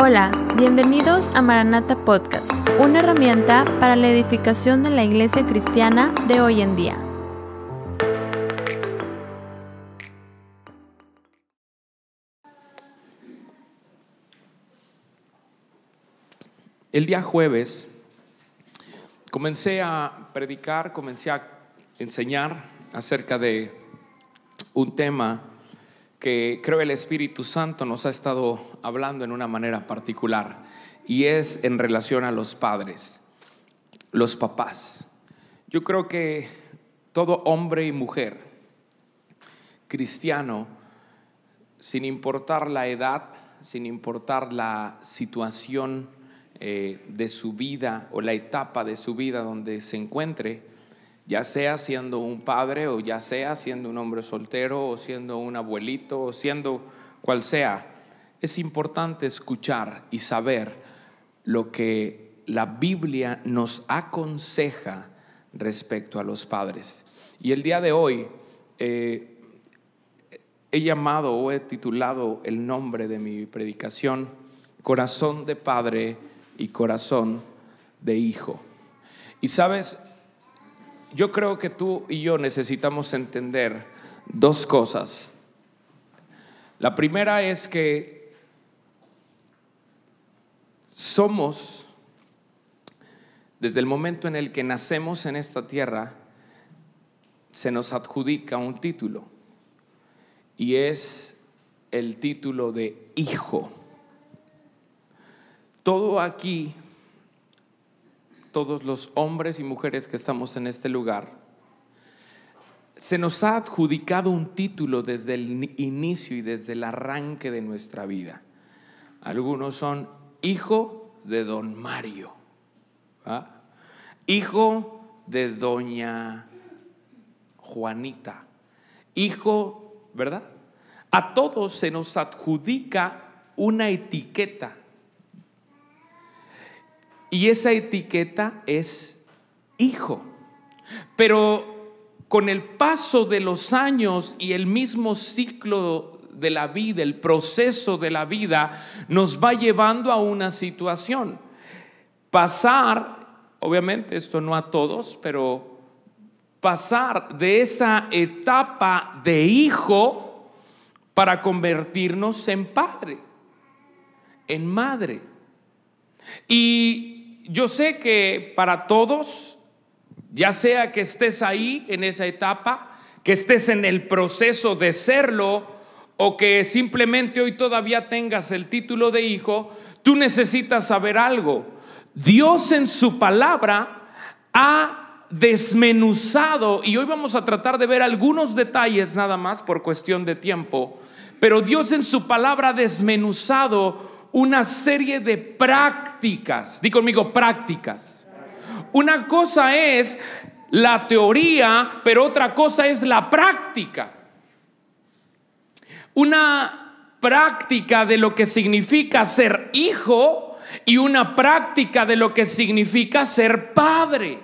Hola, bienvenidos a Maranata Podcast, una herramienta para la edificación de la iglesia cristiana de hoy en día. El día jueves comencé a predicar, comencé a enseñar acerca de un tema que creo el Espíritu Santo nos ha estado hablando en una manera particular y es en relación a los padres, los papás. Yo creo que todo hombre y mujer cristiano, sin importar la edad, sin importar la situación eh, de su vida o la etapa de su vida donde se encuentre, ya sea siendo un padre o ya sea siendo un hombre soltero o siendo un abuelito o siendo cual sea, es importante escuchar y saber lo que la Biblia nos aconseja respecto a los padres. Y el día de hoy eh, he llamado o he titulado el nombre de mi predicación Corazón de Padre y Corazón de Hijo. Y sabes, yo creo que tú y yo necesitamos entender dos cosas. La primera es que somos, desde el momento en el que nacemos en esta tierra, se nos adjudica un título y es el título de hijo. Todo aquí todos los hombres y mujeres que estamos en este lugar, se nos ha adjudicado un título desde el inicio y desde el arranque de nuestra vida. Algunos son hijo de don Mario, hijo de doña Juanita, hijo, ¿verdad? A todos se nos adjudica una etiqueta y esa etiqueta es hijo. Pero con el paso de los años y el mismo ciclo de la vida, el proceso de la vida, nos va llevando a una situación. Pasar, obviamente esto no a todos, pero pasar de esa etapa de hijo para convertirnos en padre, en madre. Y yo sé que para todos, ya sea que estés ahí en esa etapa, que estés en el proceso de serlo o que simplemente hoy todavía tengas el título de hijo, tú necesitas saber algo. Dios en su palabra ha desmenuzado, y hoy vamos a tratar de ver algunos detalles nada más por cuestión de tiempo, pero Dios en su palabra ha desmenuzado una serie de prácticas. Di conmigo, prácticas. Una cosa es la teoría, pero otra cosa es la práctica. Una práctica de lo que significa ser hijo y una práctica de lo que significa ser padre.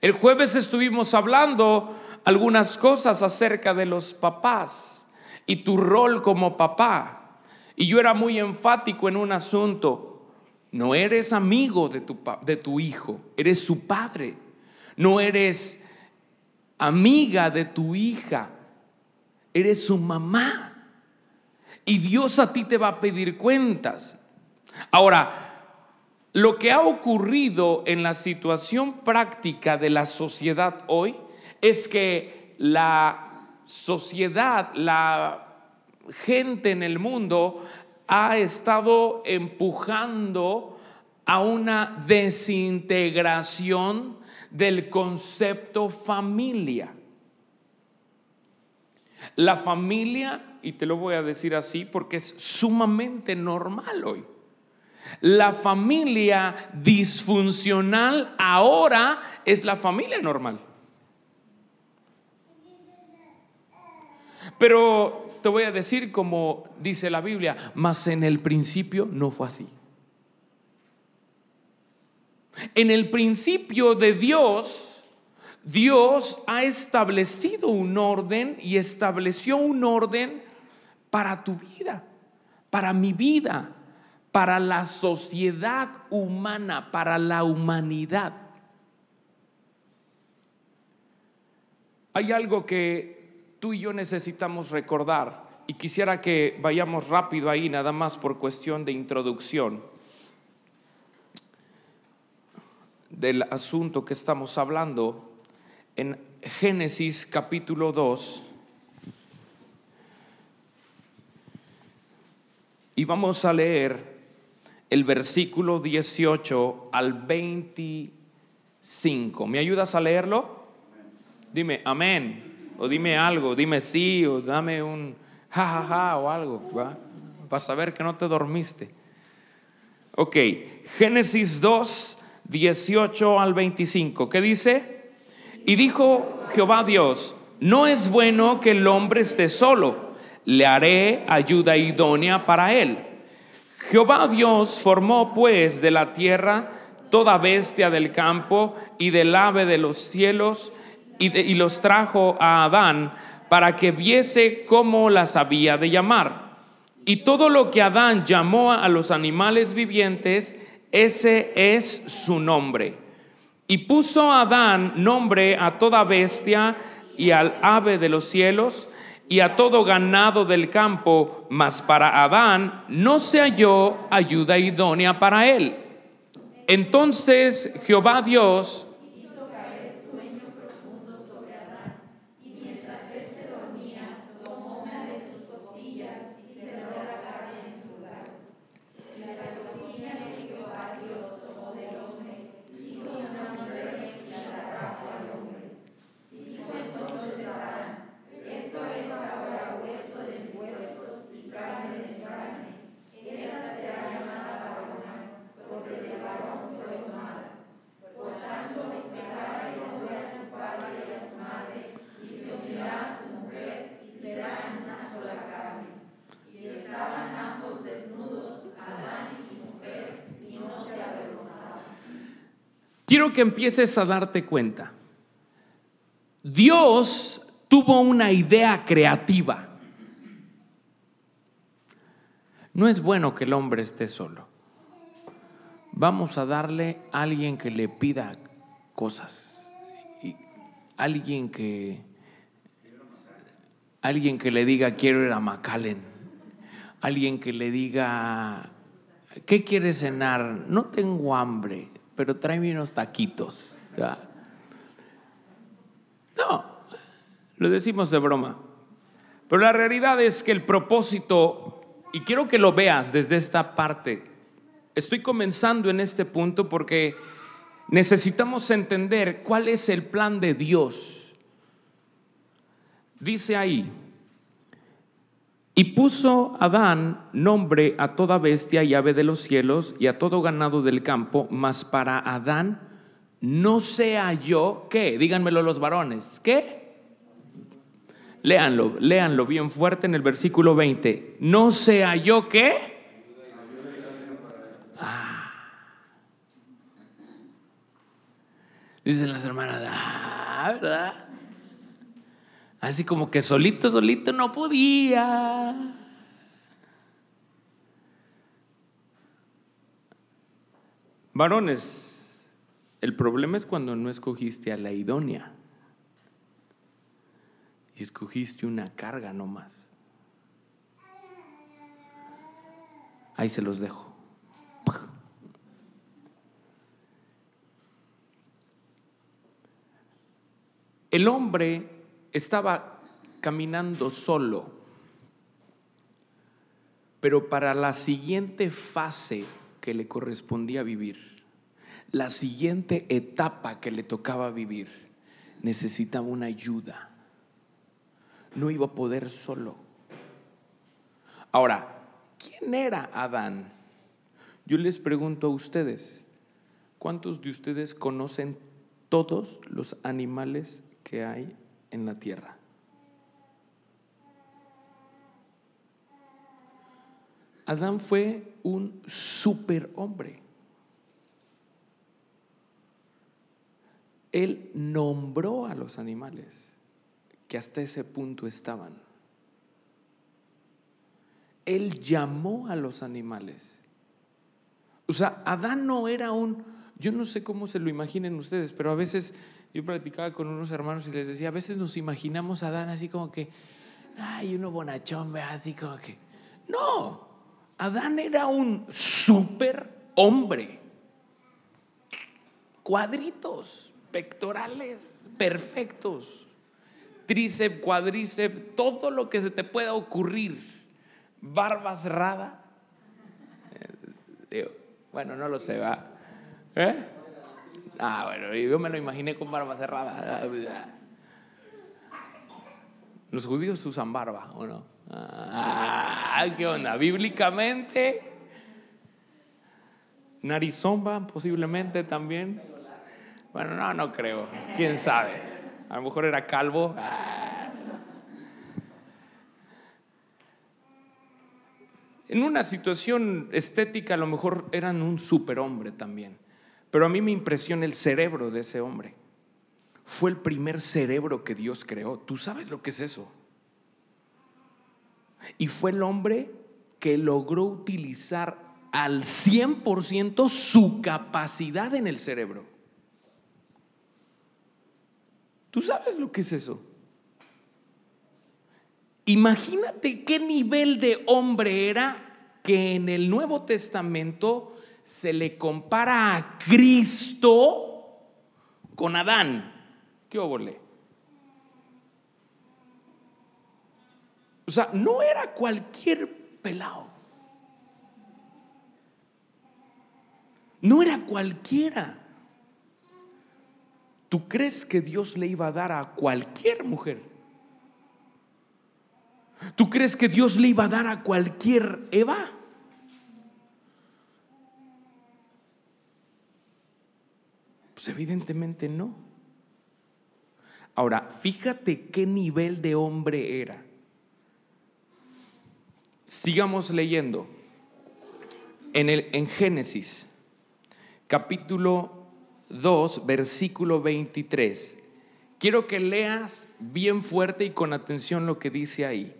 El jueves estuvimos hablando algunas cosas acerca de los papás y tu rol como papá. Y yo era muy enfático en un asunto. No eres amigo de tu, de tu hijo, eres su padre. No eres amiga de tu hija, eres su mamá. Y Dios a ti te va a pedir cuentas. Ahora, lo que ha ocurrido en la situación práctica de la sociedad hoy es que la sociedad, la gente en el mundo ha estado empujando a una desintegración del concepto familia. La familia, y te lo voy a decir así porque es sumamente normal hoy, la familia disfuncional ahora es la familia normal. Pero te voy a decir como dice la Biblia, mas en el principio no fue así. En el principio de Dios, Dios ha establecido un orden y estableció un orden para tu vida, para mi vida, para la sociedad humana, para la humanidad. Hay algo que tú y yo necesitamos recordar y quisiera que vayamos rápido ahí, nada más por cuestión de introducción del asunto que estamos hablando en Génesis capítulo 2. Y vamos a leer el versículo 18 al 25. ¿Me ayudas a leerlo? Dime amén, o dime algo, dime sí, o dame un jajaja ja, ja, o algo, ¿va? para saber que no te dormiste. Ok, Génesis 2, 18 al 25, ¿qué dice? Y dijo Jehová Dios, no es bueno que el hombre esté solo, le haré ayuda idónea para él. Jehová Dios formó pues de la tierra toda bestia del campo y del ave de los cielos y, los trajo a Adán para que viese cómo las había de llamar. Y todo lo que Adán llamó a los animales vivientes, ese es su nombre. Y puso Adán nombre a toda bestia y al ave de los cielos y a todo ganado del campo, mas para Adán no se halló ayuda idónea para él. Entonces Jehová Dios quiero que empieces a darte cuenta. Dios tuvo una idea creativa. No es bueno que el hombre esté solo. Vamos a darle a alguien que le pida cosas. Alguien que alguien que le diga quiero ir a McAllen. Alguien que le diga ¿qué quieres cenar? No tengo hambre pero tráeme unos taquitos. No, lo decimos de broma. Pero la realidad es que el propósito, y quiero que lo veas desde esta parte, estoy comenzando en este punto porque necesitamos entender cuál es el plan de Dios. Dice ahí, y puso Adán nombre a toda bestia y ave de los cielos y a todo ganado del campo, mas para Adán no sea yo, ¿qué? Díganmelo los varones, ¿qué? Léanlo, léanlo bien fuerte en el versículo 20. No sea yo, ¿qué? Ah. Dicen las hermanas, ah, ¿verdad? Así como que solito, solito no podía. Varones, el problema es cuando no escogiste a la idónea y escogiste una carga nomás. Ahí se los dejo. El hombre estaba caminando solo, pero para la siguiente fase que le correspondía vivir, la siguiente etapa que le tocaba vivir, necesitaba una ayuda. No iba a poder solo. Ahora, ¿quién era Adán? Yo les pregunto a ustedes, ¿cuántos de ustedes conocen todos los animales que hay en la tierra. Adán fue un superhombre. Él nombró a los animales que hasta ese punto estaban. Él llamó a los animales. O sea, Adán no era un, yo no sé cómo se lo imaginen ustedes, pero a veces yo practicaba con unos hermanos y les decía, a veces nos imaginamos a Adán así como que, ay, uno bonachón, así como que, no, Adán era un super hombre. Cuadritos, pectorales, perfectos. Tríceps, cuadríceps, todo lo que se te pueda ocurrir. Barba cerrada. Eh, bueno, no lo sé, va. ¿Eh? Ah, bueno, yo me lo imaginé con barba cerrada. Los judíos usan barba, ¿o no? Ah, ¿Qué onda? Bíblicamente, narizomba posiblemente también. Bueno, no, no creo. ¿Quién sabe? A lo mejor era calvo. Ah. En una situación estética a lo mejor eran un superhombre también. Pero a mí me impresiona el cerebro de ese hombre. Fue el primer cerebro que Dios creó. ¿Tú sabes lo que es eso? Y fue el hombre que logró utilizar al 100% su capacidad en el cerebro. ¿Tú sabes lo que es eso? Imagínate qué nivel de hombre era que en el Nuevo Testamento se le compara a Cristo con Adán. ¿Qué óvole? O sea, no era cualquier pelado. No era cualquiera. ¿Tú crees que Dios le iba a dar a cualquier mujer? ¿Tú crees que Dios le iba a dar a cualquier Eva? Pues evidentemente no. Ahora, fíjate qué nivel de hombre era. Sigamos leyendo. En, el, en Génesis, capítulo 2, versículo 23. Quiero que leas bien fuerte y con atención lo que dice ahí.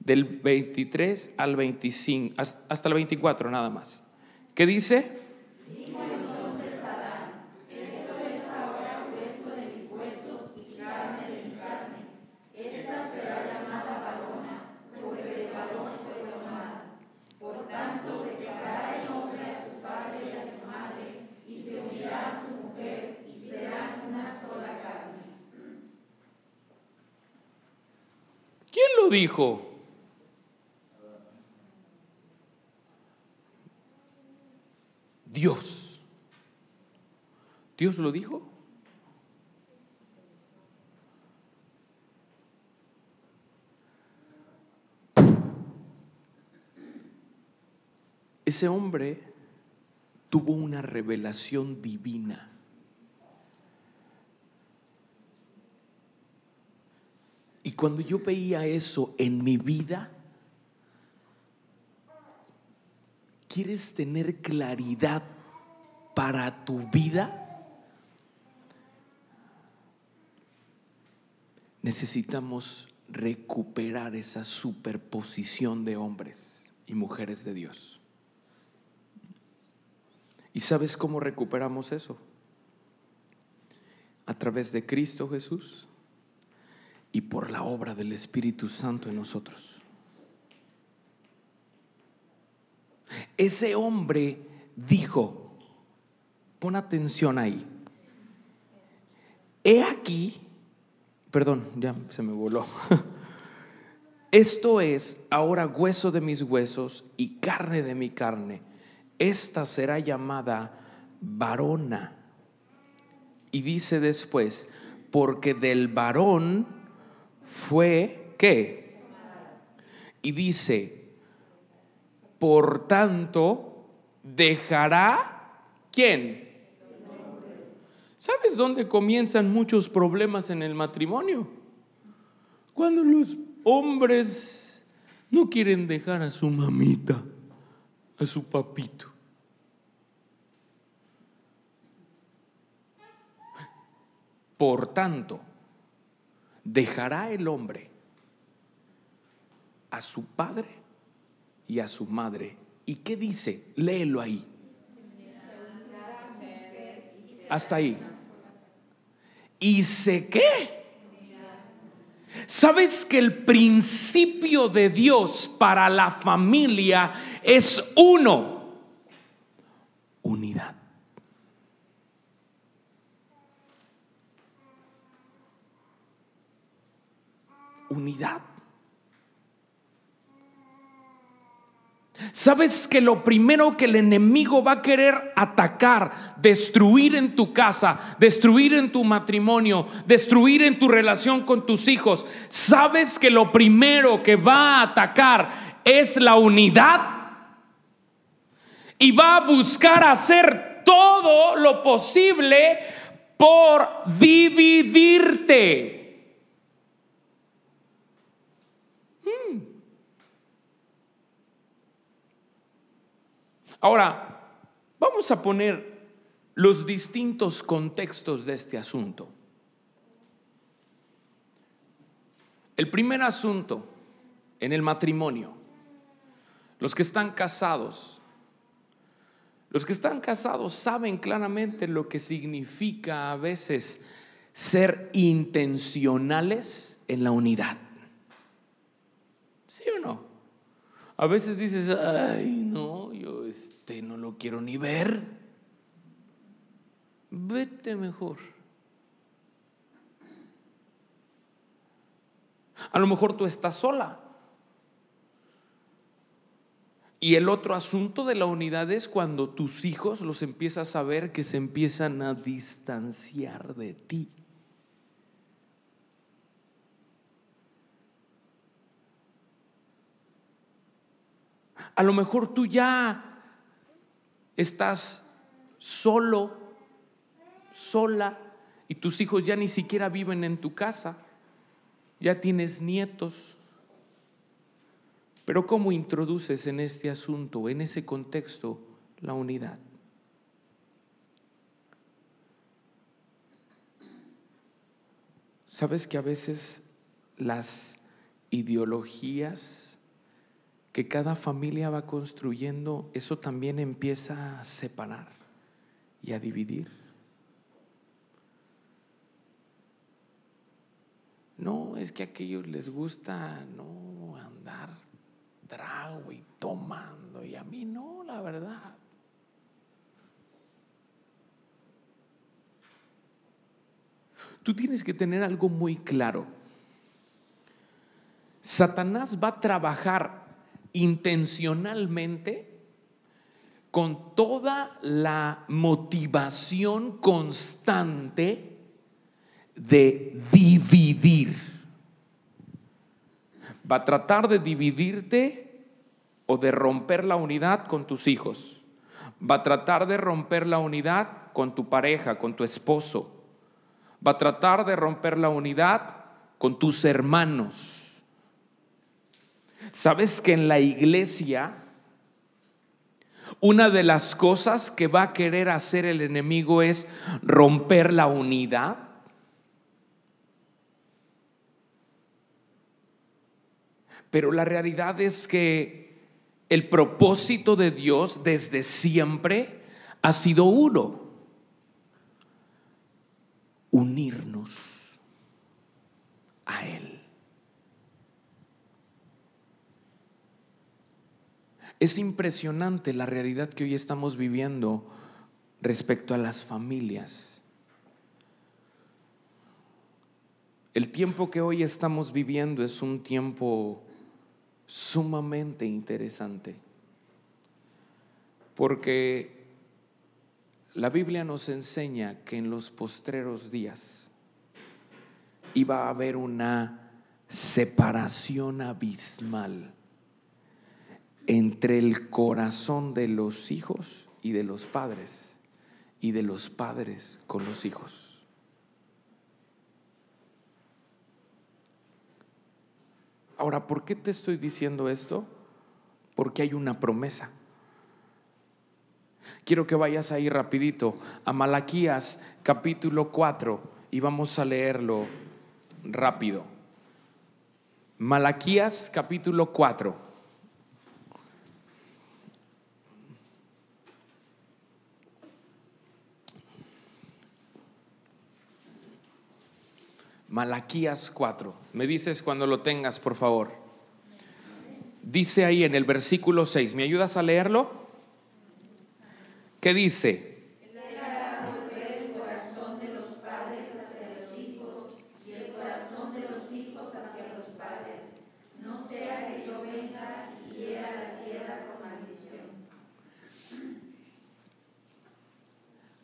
Del 23 al 25, hasta el 24 nada más. ¿Qué dice? Dijo? Dios. ¿Dios lo dijo? Ese hombre tuvo una revelación divina. Cuando yo veía eso en mi vida, ¿quieres tener claridad para tu vida? Necesitamos recuperar esa superposición de hombres y mujeres de Dios. ¿Y sabes cómo recuperamos eso? A través de Cristo Jesús y por la obra del Espíritu Santo en nosotros. Ese hombre dijo, pon atención ahí, he aquí, perdón, ya se me voló, esto es ahora hueso de mis huesos y carne de mi carne, esta será llamada varona. Y dice después, porque del varón, fue ¿qué? Y dice, por tanto, dejará ¿quién? ¿Sabes dónde comienzan muchos problemas en el matrimonio? Cuando los hombres no quieren dejar a su mamita, a su papito. Por tanto, dejará el hombre a su padre y a su madre. ¿Y qué dice? Léelo ahí. Hasta ahí. ¿Y sé qué? ¿Sabes que el principio de Dios para la familia es uno? Unidad. Unidad. ¿Sabes que lo primero que el enemigo va a querer atacar, destruir en tu casa, destruir en tu matrimonio, destruir en tu relación con tus hijos? ¿Sabes que lo primero que va a atacar es la unidad? Y va a buscar hacer todo lo posible por dividirte. Ahora, vamos a poner los distintos contextos de este asunto. El primer asunto en el matrimonio, los que están casados, los que están casados saben claramente lo que significa a veces ser intencionales en la unidad. ¿Sí o no? A veces dices, ay, no, yo este no lo quiero ni ver. Vete mejor. A lo mejor tú estás sola. Y el otro asunto de la unidad es cuando tus hijos los empiezas a ver que se empiezan a distanciar de ti. A lo mejor tú ya estás solo, sola, y tus hijos ya ni siquiera viven en tu casa, ya tienes nietos. Pero ¿cómo introduces en este asunto, en ese contexto, la unidad? ¿Sabes que a veces las ideologías que cada familia va construyendo, eso también empieza a separar y a dividir. No, es que a aquellos les gusta no andar trago y tomando, y a mí no, la verdad. Tú tienes que tener algo muy claro. Satanás va a trabajar intencionalmente con toda la motivación constante de dividir. Va a tratar de dividirte o de romper la unidad con tus hijos. Va a tratar de romper la unidad con tu pareja, con tu esposo. Va a tratar de romper la unidad con tus hermanos ¿Sabes que en la iglesia una de las cosas que va a querer hacer el enemigo es romper la unidad? Pero la realidad es que el propósito de Dios desde siempre ha sido uno, unirnos a Él. Es impresionante la realidad que hoy estamos viviendo respecto a las familias. El tiempo que hoy estamos viviendo es un tiempo sumamente interesante, porque la Biblia nos enseña que en los postreros días iba a haber una separación abismal entre el corazón de los hijos y de los padres y de los padres con los hijos. Ahora, ¿por qué te estoy diciendo esto? Porque hay una promesa. Quiero que vayas ahí rapidito a Malaquías capítulo 4 y vamos a leerlo rápido. Malaquías capítulo 4. Malaquías 4. Me dices cuando lo tengas, por favor. Dice ahí en el versículo 6, ¿me ayudas a leerlo? ¿Qué dice?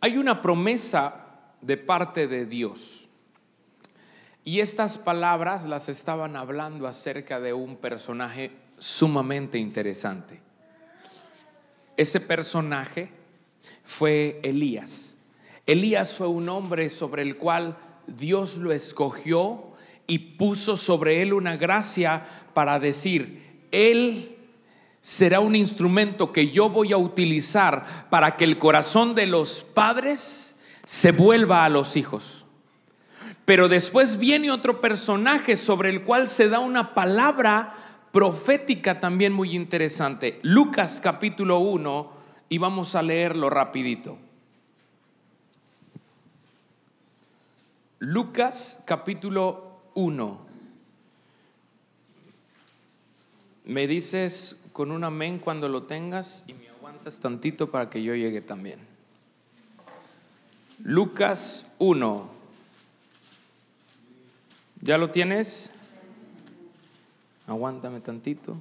Hay una promesa de parte de Dios. Y estas palabras las estaban hablando acerca de un personaje sumamente interesante. Ese personaje fue Elías. Elías fue un hombre sobre el cual Dios lo escogió y puso sobre él una gracia para decir, él será un instrumento que yo voy a utilizar para que el corazón de los padres se vuelva a los hijos. Pero después viene otro personaje sobre el cual se da una palabra profética también muy interesante. Lucas capítulo 1 y vamos a leerlo rapidito. Lucas capítulo 1. Me dices con un amén cuando lo tengas y me aguantas tantito para que yo llegue también. Lucas 1. ¿Ya lo tienes? Aguántame tantito.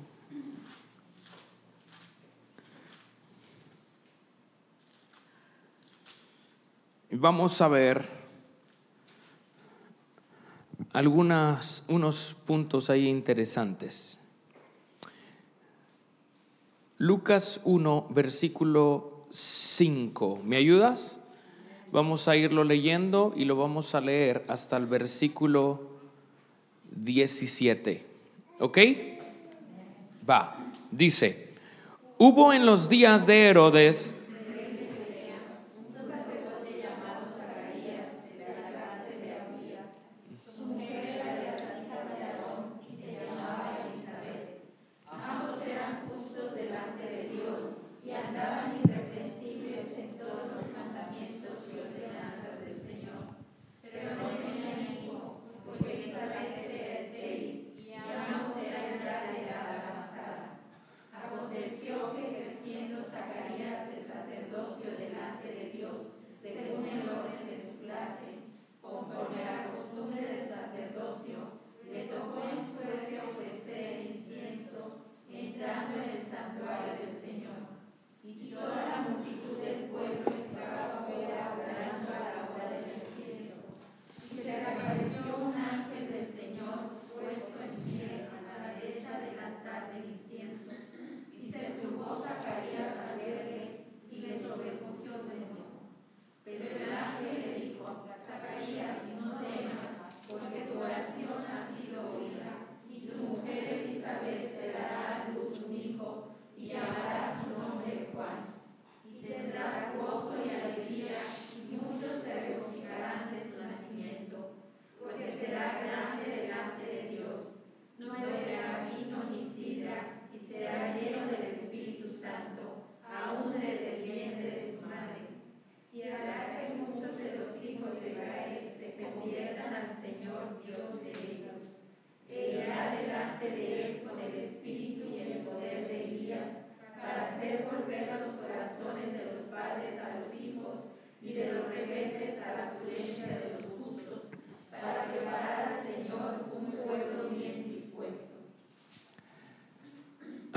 Vamos a ver algunos unos puntos ahí interesantes. Lucas 1, versículo 5. ¿Me ayudas? Vamos a irlo leyendo y lo vamos a leer hasta el versículo 17. ¿Ok? Va. Dice, hubo en los días de Herodes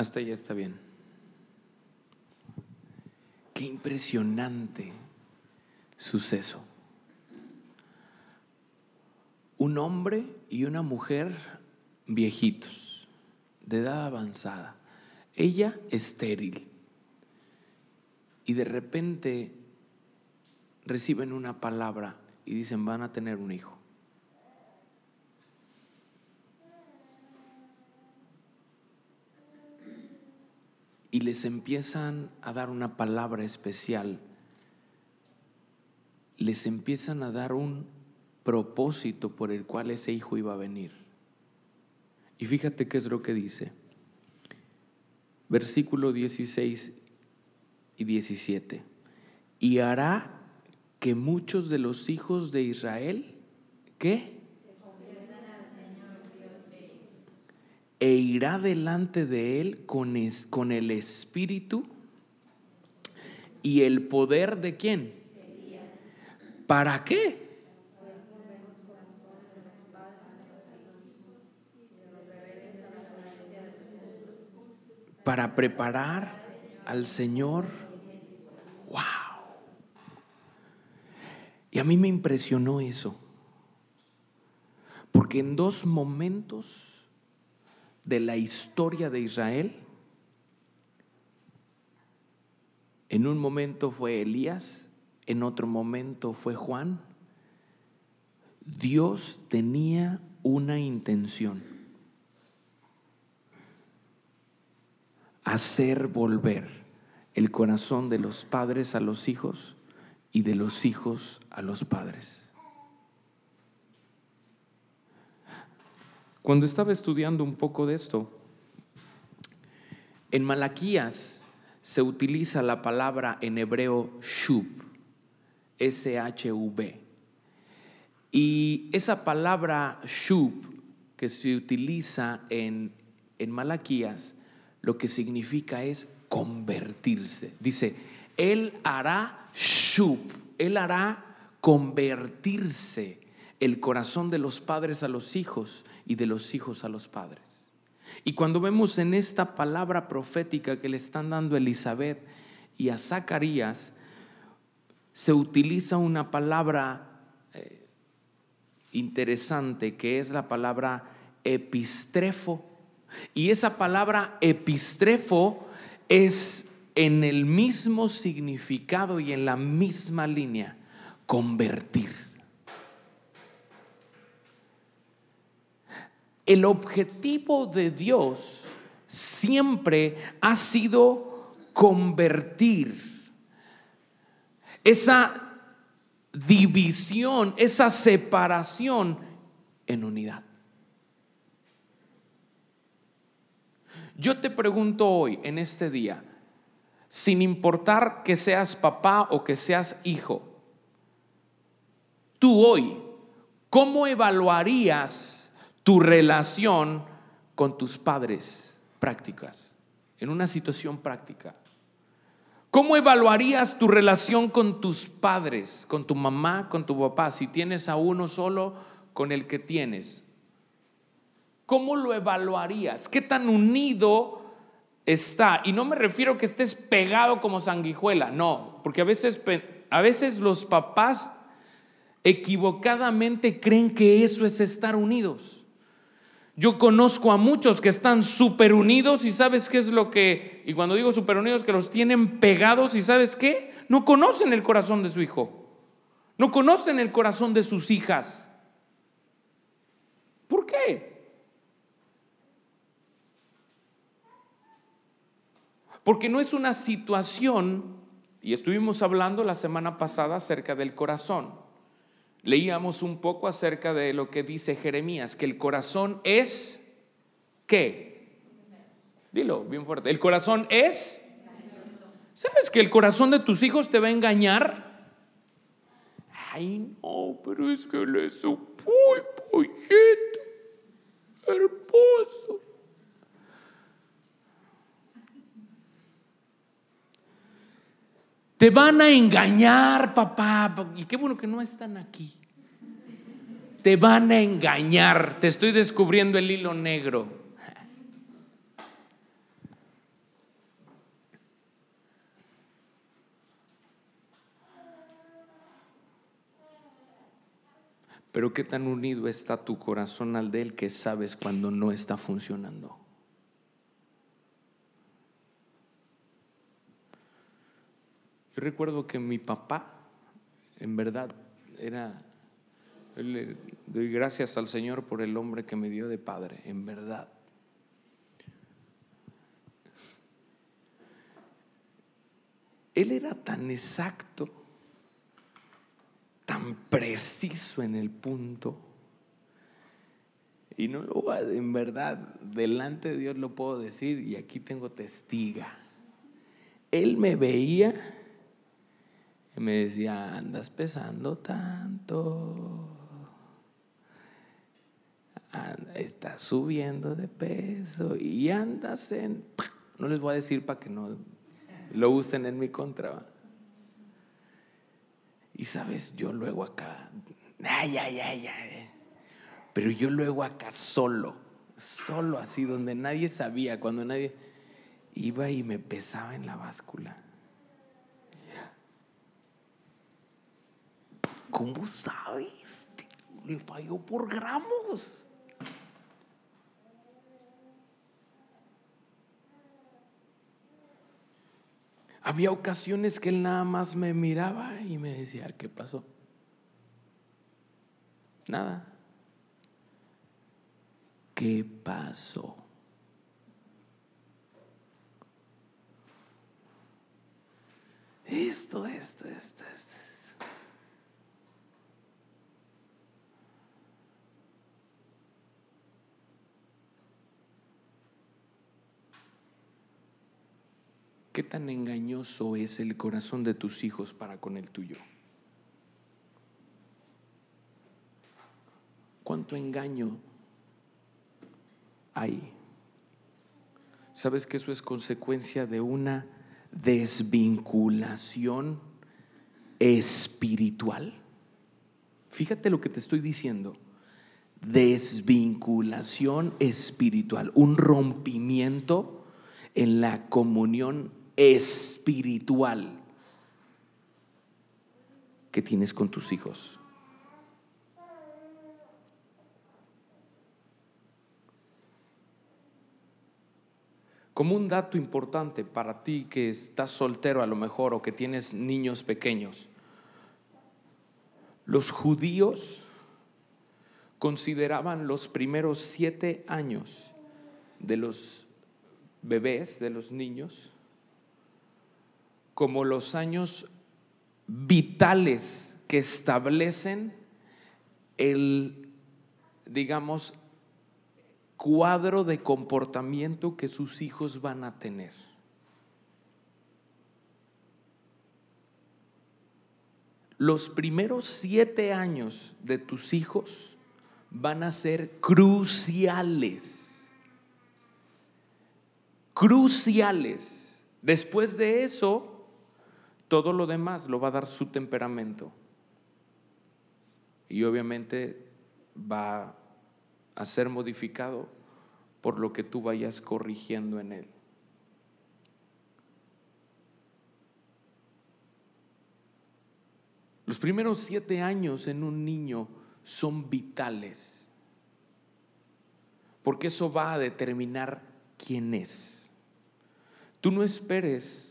Hasta ya está bien. Qué impresionante suceso. Un hombre y una mujer viejitos, de edad avanzada. Ella estéril. Y de repente reciben una palabra y dicen, van a tener un hijo. Y les empiezan a dar una palabra especial, les empiezan a dar un propósito por el cual ese hijo iba a venir. Y fíjate qué es lo que dice. Versículo 16 y 17. Y hará que muchos de los hijos de Israel, ¿qué? E irá delante de él con, con el espíritu y el poder de quién. ¿Para qué? Para preparar al Señor. ¡Wow! Y a mí me impresionó eso. Porque en dos momentos de la historia de Israel, en un momento fue Elías, en otro momento fue Juan, Dios tenía una intención, hacer volver el corazón de los padres a los hijos y de los hijos a los padres. Cuando estaba estudiando un poco de esto, en Malaquías se utiliza la palabra en hebreo shub, S-H-U-B. Y esa palabra shub que se utiliza en, en Malaquías, lo que significa es convertirse. Dice, Él hará shub, Él hará convertirse el corazón de los padres a los hijos y de los hijos a los padres. Y cuando vemos en esta palabra profética que le están dando a Elizabeth y a Zacarías, se utiliza una palabra eh, interesante que es la palabra epistrefo. Y esa palabra epistrefo es en el mismo significado y en la misma línea, convertir. El objetivo de Dios siempre ha sido convertir esa división, esa separación en unidad. Yo te pregunto hoy, en este día, sin importar que seas papá o que seas hijo, tú hoy, ¿cómo evaluarías tu relación con tus padres prácticas, en una situación práctica. ¿Cómo evaluarías tu relación con tus padres, con tu mamá, con tu papá, si tienes a uno solo con el que tienes? ¿Cómo lo evaluarías? ¿Qué tan unido está? Y no me refiero que estés pegado como sanguijuela, no, porque a veces, a veces los papás equivocadamente creen que eso es estar unidos. Yo conozco a muchos que están súper unidos y sabes qué es lo que, y cuando digo súper unidos, que los tienen pegados y sabes qué, no conocen el corazón de su hijo, no conocen el corazón de sus hijas. ¿Por qué? Porque no es una situación, y estuvimos hablando la semana pasada acerca del corazón. Leíamos un poco acerca de lo que dice Jeremías, que el corazón es ¿qué? Dilo bien fuerte. El corazón es ¿Sabes que el corazón de tus hijos te va a engañar? Ay, no, pero es que él es un pollito hermoso. Te van a engañar, papá. Y qué bueno que no están aquí. Te van a engañar. Te estoy descubriendo el hilo negro. Pero qué tan unido está tu corazón al de él que sabes cuando no está funcionando. Yo recuerdo que mi papá, en verdad, era, doy gracias al Señor por el hombre que me dio de padre, en verdad. Él era tan exacto, tan preciso en el punto. Y no lo en verdad, delante de Dios lo puedo decir y aquí tengo testiga. Él me veía me decía, andas pesando tanto. estás subiendo de peso y andas en... No les voy a decir para que no lo usen en mi contra. Y sabes, yo luego acá, ay, ay, ay, ay, pero yo luego acá solo, solo así, donde nadie sabía, cuando nadie iba y me pesaba en la báscula. ¿Cómo sabes? Le falló por gramos. Había ocasiones que él nada más me miraba y me decía, ¿qué pasó? Nada. ¿Qué pasó? Esto, esto, esto, esto. ¿Qué tan engañoso es el corazón de tus hijos para con el tuyo? ¿Cuánto engaño hay? ¿Sabes que eso es consecuencia de una desvinculación espiritual? Fíjate lo que te estoy diciendo. Desvinculación espiritual, un rompimiento en la comunión espiritual que tienes con tus hijos. Como un dato importante para ti que estás soltero a lo mejor o que tienes niños pequeños, los judíos consideraban los primeros siete años de los bebés, de los niños, como los años vitales que establecen el, digamos, cuadro de comportamiento que sus hijos van a tener. Los primeros siete años de tus hijos van a ser cruciales. Cruciales. Después de eso, todo lo demás lo va a dar su temperamento. Y obviamente va a ser modificado por lo que tú vayas corrigiendo en él. Los primeros siete años en un niño son vitales, porque eso va a determinar quién es. Tú no esperes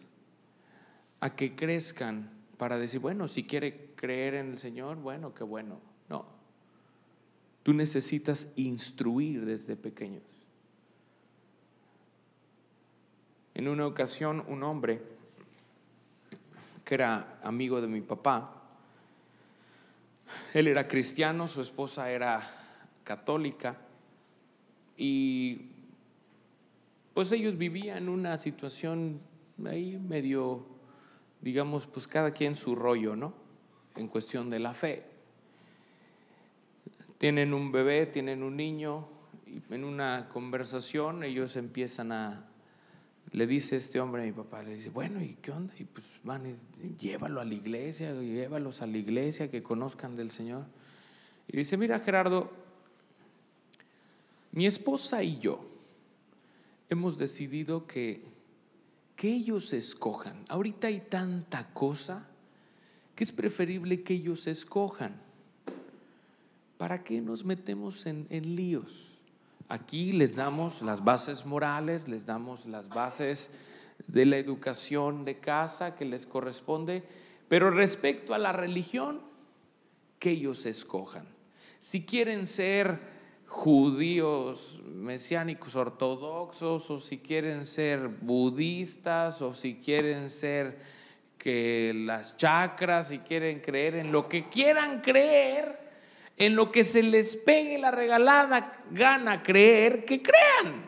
a que crezcan para decir, bueno, si quiere creer en el Señor, bueno, qué bueno. No, tú necesitas instruir desde pequeños. En una ocasión, un hombre que era amigo de mi papá, él era cristiano, su esposa era católica y pues ellos vivían una situación ahí medio digamos, pues cada quien su rollo, ¿no? En cuestión de la fe. Tienen un bebé, tienen un niño, y en una conversación ellos empiezan a, le dice este hombre a mi papá, le dice, bueno, ¿y qué onda? Y pues van, y, llévalo a la iglesia, llévalos a la iglesia, que conozcan del Señor. Y dice, mira Gerardo, mi esposa y yo hemos decidido que que ellos escojan. Ahorita hay tanta cosa que es preferible que ellos escojan. ¿Para qué nos metemos en, en líos? Aquí les damos las bases morales, les damos las bases de la educación de casa que les corresponde, pero respecto a la religión, que ellos escojan. Si quieren ser judíos mesiánicos ortodoxos o si quieren ser budistas o si quieren ser que las chakras, si quieren creer en lo que quieran creer, en lo que se les pegue la regalada gana creer, que crean.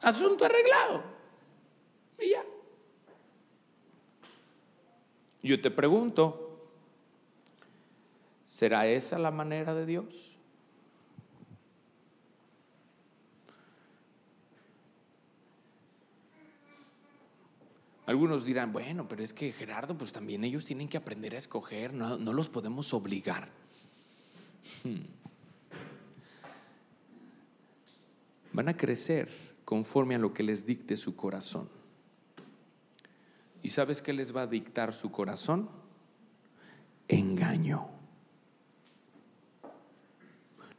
Asunto arreglado. Y ya. Yo te pregunto, ¿será esa la manera de Dios? Algunos dirán, bueno, pero es que Gerardo, pues también ellos tienen que aprender a escoger, no, los podemos obligar. Hmm. Van a crecer conforme a lo que les dicte su corazón. ¿Y sabes qué les va a dictar su corazón? Engaño.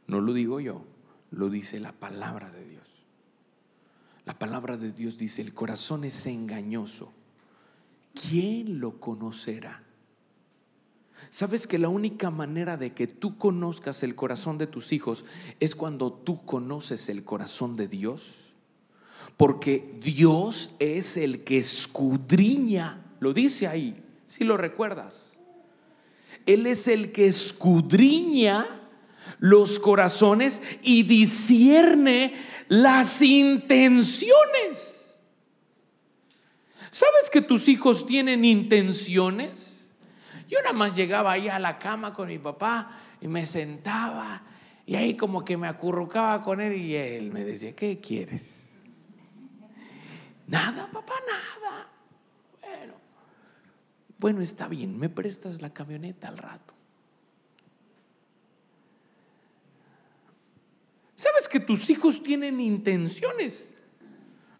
No lo digo yo, lo dice la palabra de Dios. La palabra de Dios dice, el corazón es engañoso. ¿Quién lo conocerá? ¿Sabes que la única manera de que tú conozcas el corazón de tus hijos es cuando tú conoces el corazón de Dios? Porque Dios es el que escudriña, lo dice ahí, si lo recuerdas. Él es el que escudriña los corazones y discierne las intenciones. ¿Sabes que tus hijos tienen intenciones? Yo nada más llegaba ahí a la cama con mi papá y me sentaba y ahí como que me acurrucaba con él y él me decía, ¿qué quieres? Nada, papá, nada. Bueno, bueno, está bien, me prestas la camioneta al rato. ¿Sabes que tus hijos tienen intenciones?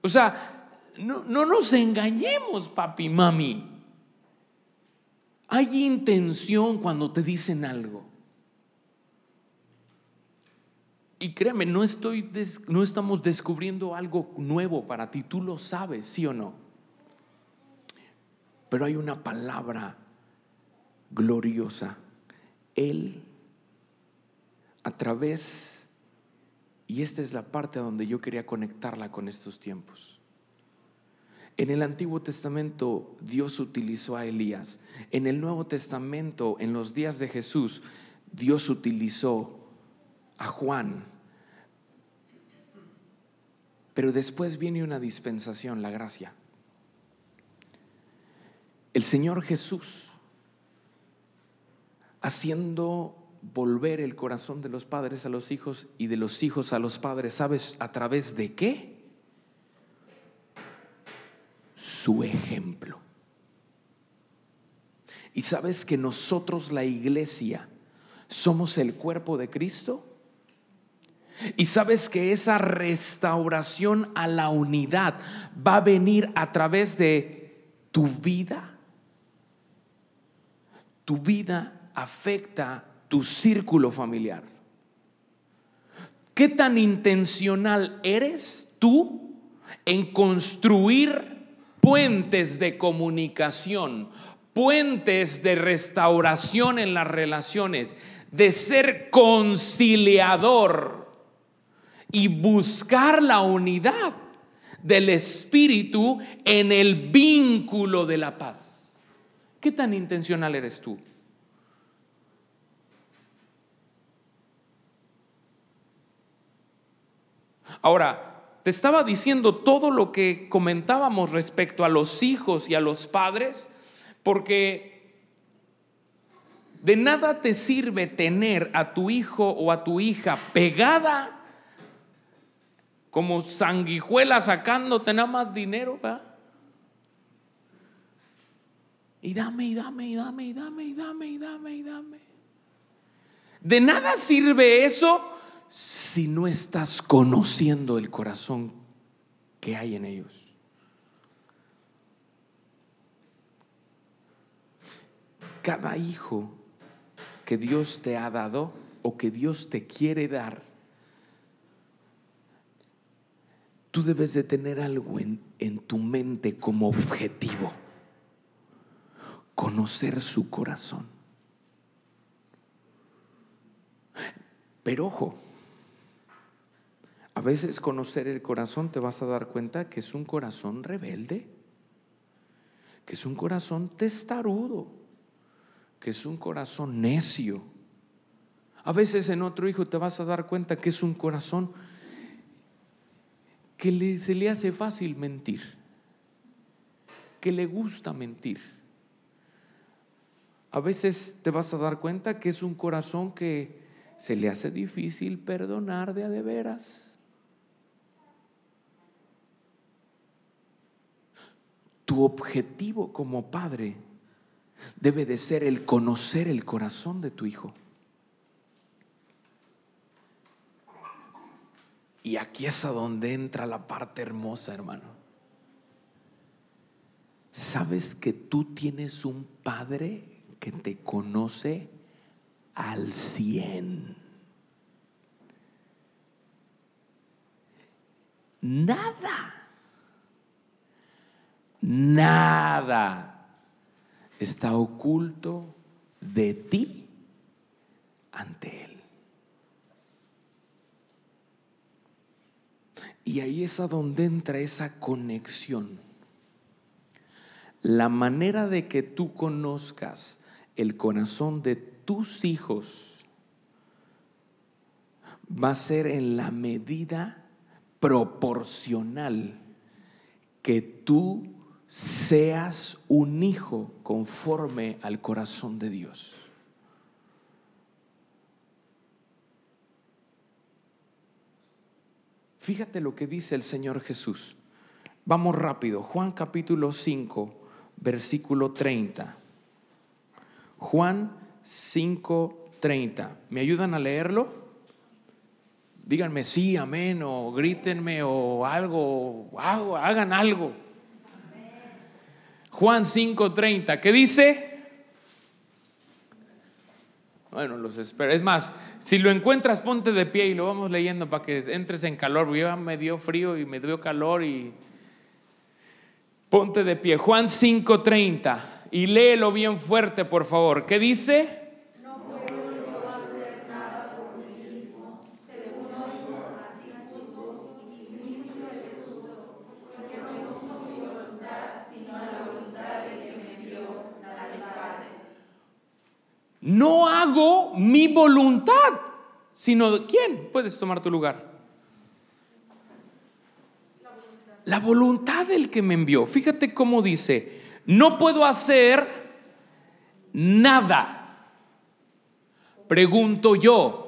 O sea, no, no nos engañemos, papi, mami. Hay intención cuando te dicen algo. Y créeme, no, estoy no estamos descubriendo algo nuevo para ti, tú lo sabes, sí o no. Pero hay una palabra gloriosa. Él, a través, y esta es la parte donde yo quería conectarla con estos tiempos. En el Antiguo Testamento Dios utilizó a Elías. En el Nuevo Testamento, en los días de Jesús, Dios utilizó a Juan. Pero después viene una dispensación, la gracia. El Señor Jesús, haciendo volver el corazón de los padres a los hijos y de los hijos a los padres, ¿sabes a través de qué? Su ejemplo. ¿Y sabes que nosotros, la iglesia, somos el cuerpo de Cristo? Y sabes que esa restauración a la unidad va a venir a través de tu vida. Tu vida afecta tu círculo familiar. ¿Qué tan intencional eres tú en construir puentes de comunicación, puentes de restauración en las relaciones, de ser conciliador? y buscar la unidad del Espíritu en el vínculo de la paz. ¿Qué tan intencional eres tú? Ahora, te estaba diciendo todo lo que comentábamos respecto a los hijos y a los padres, porque de nada te sirve tener a tu hijo o a tu hija pegada como sanguijuela sacándote nada más dinero, Y dame, y dame, y dame, y dame, y dame, y dame, y dame. De nada sirve eso si no estás conociendo el corazón que hay en ellos. Cada hijo que Dios te ha dado o que Dios te quiere dar tú debes de tener algo en, en tu mente como objetivo. Conocer su corazón. Pero ojo, a veces conocer el corazón te vas a dar cuenta que es un corazón rebelde, que es un corazón testarudo, que es un corazón necio. A veces en otro hijo te vas a dar cuenta que es un corazón que se le hace fácil mentir, que le gusta mentir. A veces te vas a dar cuenta que es un corazón que se le hace difícil perdonar de a de veras. Tu objetivo como padre debe de ser el conocer el corazón de tu hijo. Y aquí es a donde entra la parte hermosa, hermano. ¿Sabes que tú tienes un padre que te conoce al cien? Nada, nada está oculto de ti ante Él. Y ahí es a donde entra esa conexión. La manera de que tú conozcas el corazón de tus hijos va a ser en la medida proporcional que tú seas un hijo conforme al corazón de Dios. Fíjate lo que dice el Señor Jesús. Vamos rápido. Juan capítulo 5, versículo 30. Juan 5, 30. ¿Me ayudan a leerlo? Díganme sí, amén, o grítenme, o algo, hagan algo. Juan 5, 30. ¿Qué dice? Bueno, los espero. Es más, si lo encuentras, ponte de pie y lo vamos leyendo para que entres en calor. Yo ya me dio frío y me dio calor y ponte de pie. Juan 5:30 y léelo bien fuerte, por favor. ¿Qué dice? No hago mi voluntad, sino quién. Puedes tomar tu lugar. La voluntad del que me envió. Fíjate cómo dice, no puedo hacer nada. Pregunto yo,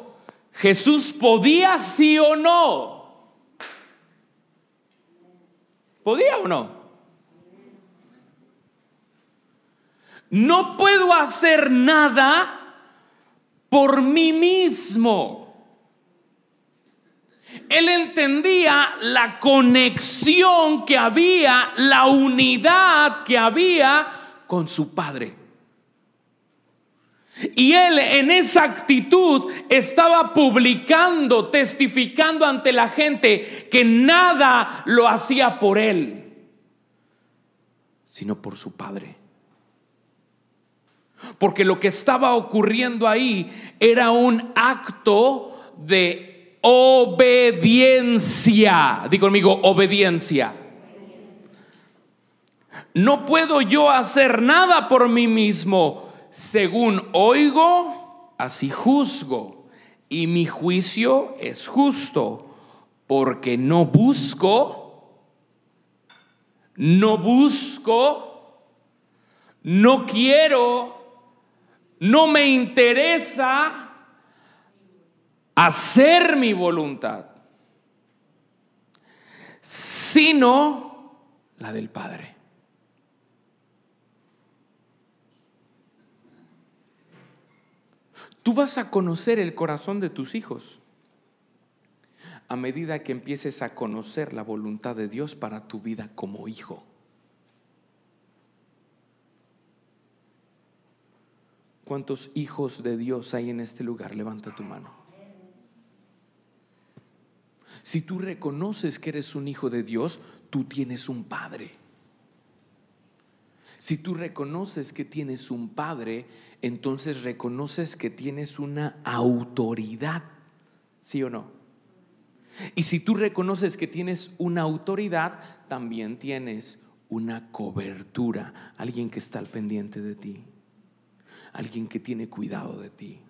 ¿Jesús podía sí o no? ¿Podía o no? No puedo hacer nada por mí mismo. Él entendía la conexión que había, la unidad que había con su Padre. Y él en esa actitud estaba publicando, testificando ante la gente que nada lo hacía por él, sino por su Padre. Porque lo que estaba ocurriendo ahí era un acto de obediencia. Digo conmigo, obediencia. No puedo yo hacer nada por mí mismo. Según oigo, así juzgo. Y mi juicio es justo. Porque no busco, no busco, no quiero no me interesa hacer mi voluntad, sino la del Padre. Tú vas a conocer el corazón de tus hijos a medida que empieces a conocer la voluntad de Dios para tu vida como hijo. ¿Cuántos hijos de Dios hay en este lugar? Levanta tu mano. Si tú reconoces que eres un hijo de Dios, tú tienes un padre. Si tú reconoces que tienes un padre, entonces reconoces que tienes una autoridad. ¿Sí o no? Y si tú reconoces que tienes una autoridad, también tienes una cobertura, alguien que está al pendiente de ti alguien que tiene cuidado de ti,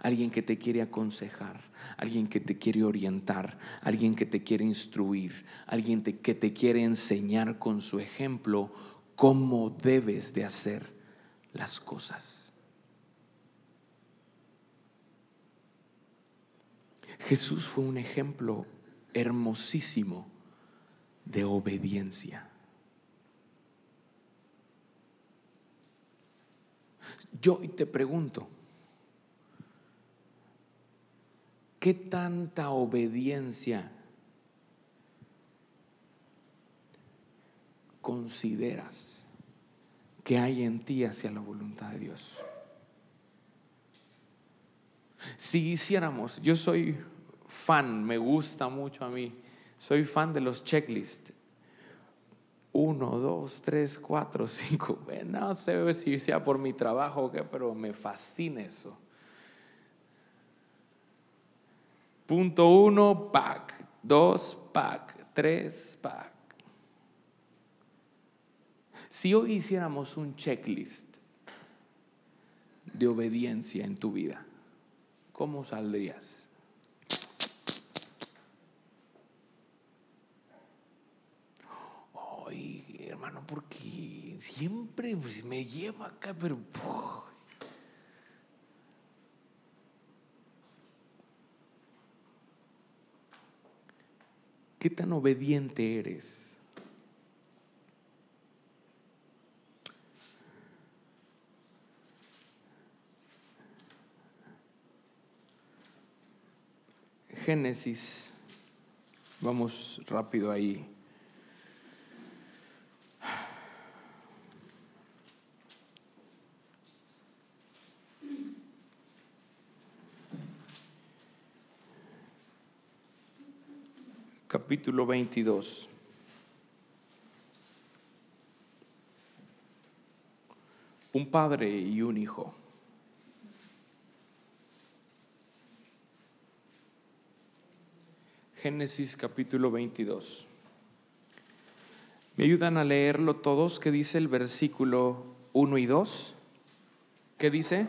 alguien que te quiere aconsejar, alguien que te quiere orientar, alguien que te quiere instruir, alguien que te quiere enseñar con su ejemplo cómo debes de hacer las cosas. Jesús fue un ejemplo hermosísimo de obediencia. Yo te pregunto, ¿qué tanta obediencia consideras que hay en ti hacia la voluntad de Dios? Si hiciéramos, yo soy fan, me gusta mucho a mí, soy fan de los checklists. Uno, dos, tres, cuatro, cinco. No sé si sea por mi trabajo o qué, pero me fascina eso. Punto uno, pack. Dos, pack. Tres, pack. Si hoy hiciéramos un checklist de obediencia en tu vida, ¿cómo saldrías? Ay, hermano, porque siempre pues, me lleva acá, pero... ¿Qué tan obediente eres? Génesis, vamos rápido ahí. Capítulo 22. Un padre y un hijo. Génesis capítulo 22. ¿Me ayudan a leerlo todos? ¿Qué dice el versículo 1 y 2? ¿Qué dice?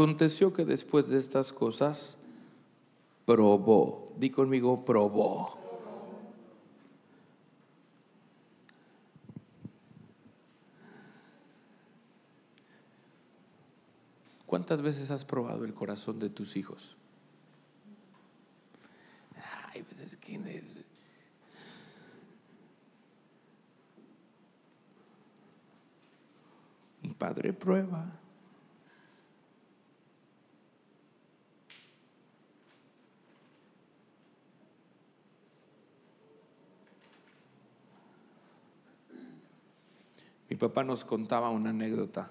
Aconteció que después de estas cosas probó, di conmigo, probó. ¿Cuántas veces has probado el corazón de tus hijos? Ay, pues es que un padre prueba. Papá nos contaba una anécdota.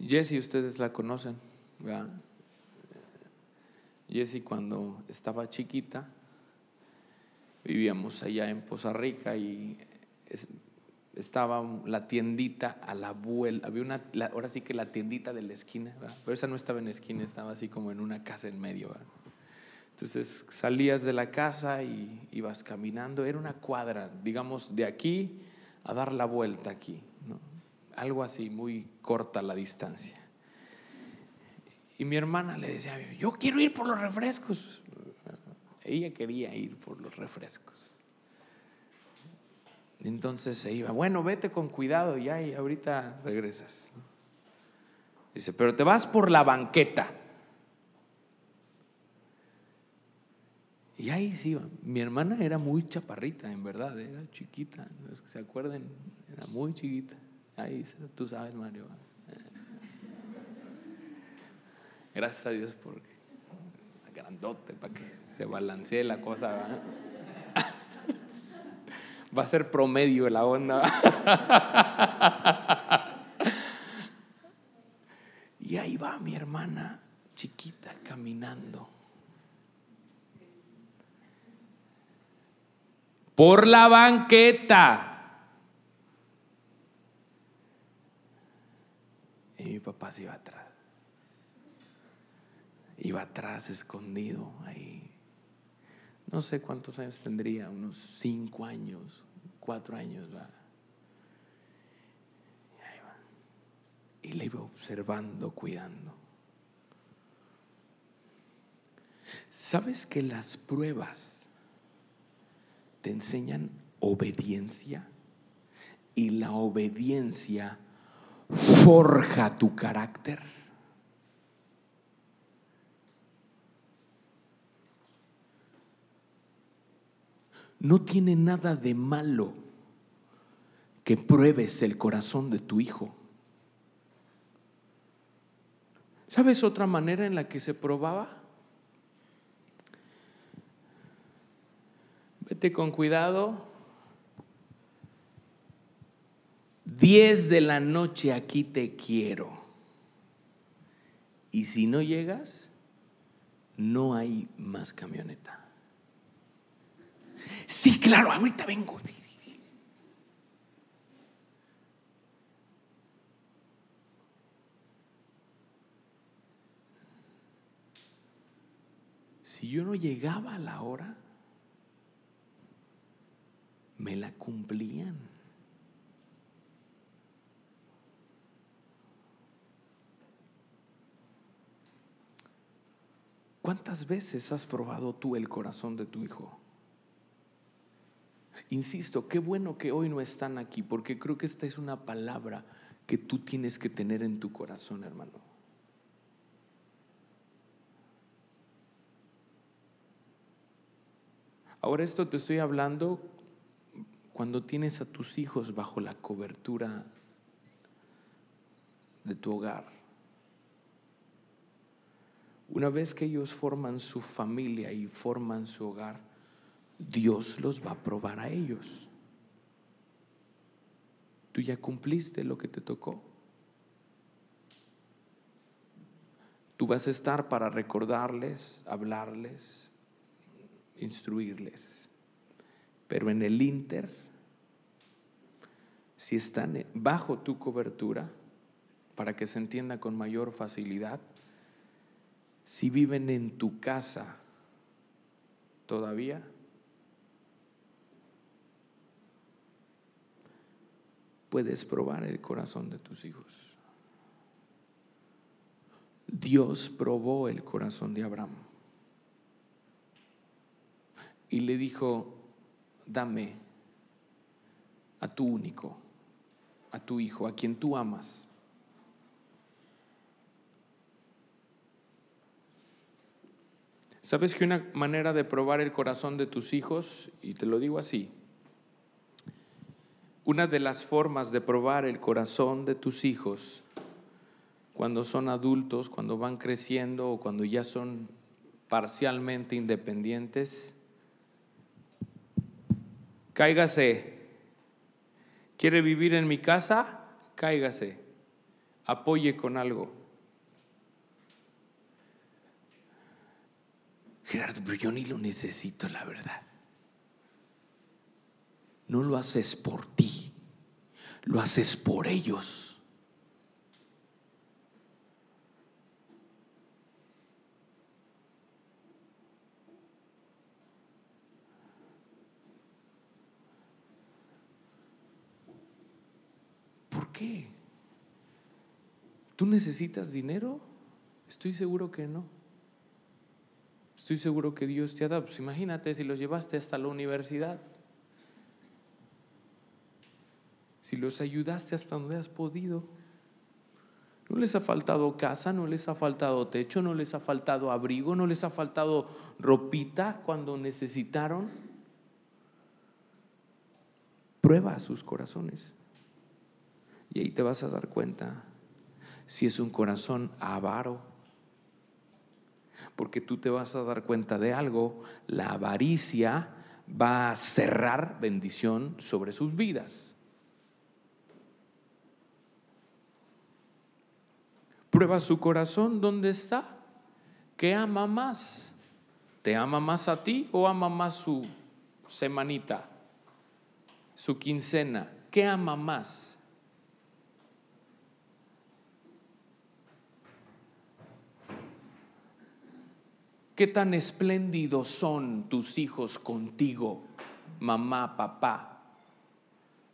Jessie, ustedes la conocen, ¿verdad? Jessie cuando estaba chiquita, vivíamos allá en Poza Rica y estaba la tiendita a la vuelta, había una, ahora sí que la tiendita de la esquina, pero esa no estaba en la esquina, estaba así como en una casa en medio. Entonces salías de la casa y ibas caminando, era una cuadra, digamos, de aquí a dar la vuelta aquí. Algo así, muy corta la distancia. Y mi hermana le decía, yo quiero ir por los refrescos. Ella quería ir por los refrescos. Entonces se iba, bueno, vete con cuidado ya y ahorita regresas. Dice, pero te vas por la banqueta. Y ahí sí, mi hermana era muy chaparrita, en verdad, era chiquita, los que se acuerden, era muy chiquita. Ahí tú sabes, Mario. Gracias a Dios porque grandote para que se balancee la cosa. Va a ser promedio la onda. Y ahí va mi hermana chiquita caminando. Por la banqueta. Y mi papá se iba atrás. Iba atrás escondido ahí. No sé cuántos años tendría, unos cinco años, cuatro años. ¿va? Y ahí va. y le iba observando, cuidando. ¿Sabes que las pruebas te enseñan obediencia? Y la obediencia forja tu carácter. No tiene nada de malo que pruebes el corazón de tu hijo. ¿Sabes otra manera en la que se probaba? Vete con cuidado. Diez de la noche aquí te quiero. Y si no llegas, no hay más camioneta. Sí, claro, ahorita vengo. Si yo no llegaba a la hora, me la cumplían. ¿Cuántas veces has probado tú el corazón de tu hijo? Insisto, qué bueno que hoy no están aquí, porque creo que esta es una palabra que tú tienes que tener en tu corazón, hermano. Ahora esto te estoy hablando cuando tienes a tus hijos bajo la cobertura de tu hogar. Una vez que ellos forman su familia y forman su hogar, Dios los va a probar a ellos. Tú ya cumpliste lo que te tocó. Tú vas a estar para recordarles, hablarles, instruirles. Pero en el Inter, si están bajo tu cobertura, para que se entienda con mayor facilidad, si viven en tu casa todavía, puedes probar el corazón de tus hijos. Dios probó el corazón de Abraham y le dijo, dame a tu único, a tu hijo, a quien tú amas. ¿Sabes que una manera de probar el corazón de tus hijos, y te lo digo así, una de las formas de probar el corazón de tus hijos cuando son adultos, cuando van creciendo o cuando ya son parcialmente independientes, cáigase. ¿Quiere vivir en mi casa? Cáigase. Apoye con algo. Gerardo, pero yo ni lo necesito, la verdad. No lo haces por ti, lo haces por ellos. Qué? ¿Tú necesitas dinero? Estoy seguro que no. Estoy seguro que Dios te ha dado. Pues imagínate si los llevaste hasta la universidad. Si los ayudaste hasta donde has podido. No les ha faltado casa, no les ha faltado techo, no les ha faltado abrigo, no les ha faltado ropita cuando necesitaron. Prueba sus corazones. Y ahí te vas a dar cuenta si es un corazón avaro. Porque tú te vas a dar cuenta de algo, la avaricia va a cerrar bendición sobre sus vidas. Prueba su corazón, ¿dónde está? ¿Qué ama más? ¿Te ama más a ti o ama más su semanita, su quincena? ¿Qué ama más? ¿Qué tan espléndidos son tus hijos contigo, mamá, papá,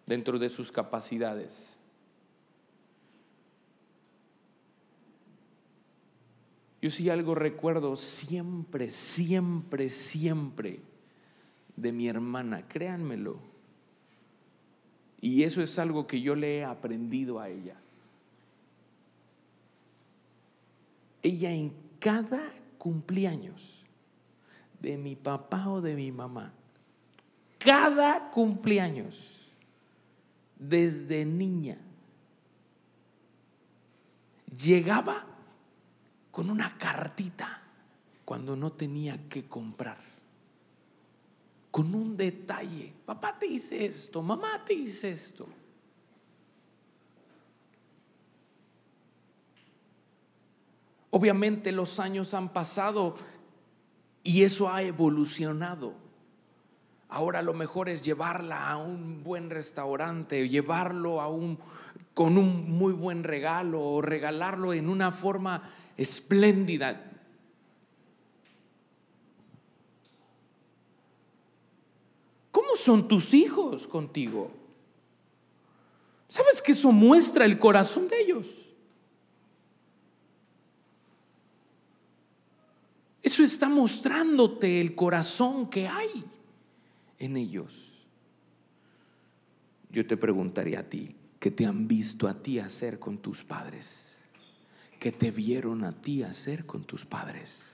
dentro de sus capacidades? Yo sí algo recuerdo siempre, siempre, siempre de mi hermana, créanmelo. Y eso es algo que yo le he aprendido a ella. Ella en cada cumpleaños de mi papá o de mi mamá, cada cumpleaños, desde niña, llegaba con una cartita cuando no tenía que comprar. Con un detalle. Papá te hice esto, mamá te hice esto. Obviamente los años han pasado y eso ha evolucionado. Ahora lo mejor es llevarla a un buen restaurante, llevarlo a un con un muy buen regalo o regalarlo en una forma espléndida. ¿Cómo son tus hijos contigo? ¿Sabes que eso muestra el corazón de ellos? Eso está mostrándote el corazón que hay en ellos. Yo te preguntaría a ti, ¿qué te han visto a ti hacer con tus padres? que te vieron a ti hacer con tus padres.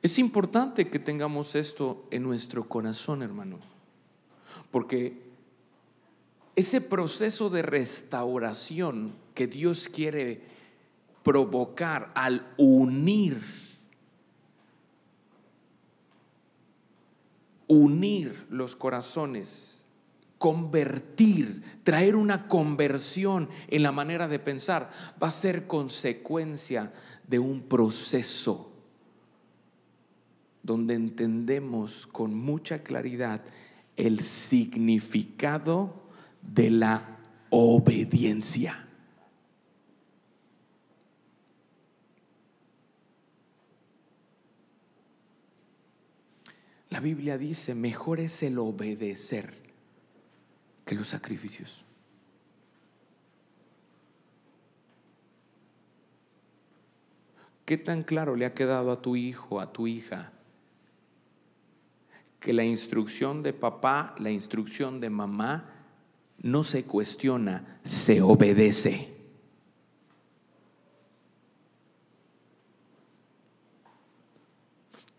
Es importante que tengamos esto en nuestro corazón, hermano, porque ese proceso de restauración que Dios quiere provocar al unir unir los corazones, convertir, traer una conversión en la manera de pensar, va a ser consecuencia de un proceso donde entendemos con mucha claridad el significado de la obediencia. La Biblia dice, mejor es el obedecer que los sacrificios. ¿Qué tan claro le ha quedado a tu hijo, a tu hija, que la instrucción de papá, la instrucción de mamá, no se cuestiona, se obedece?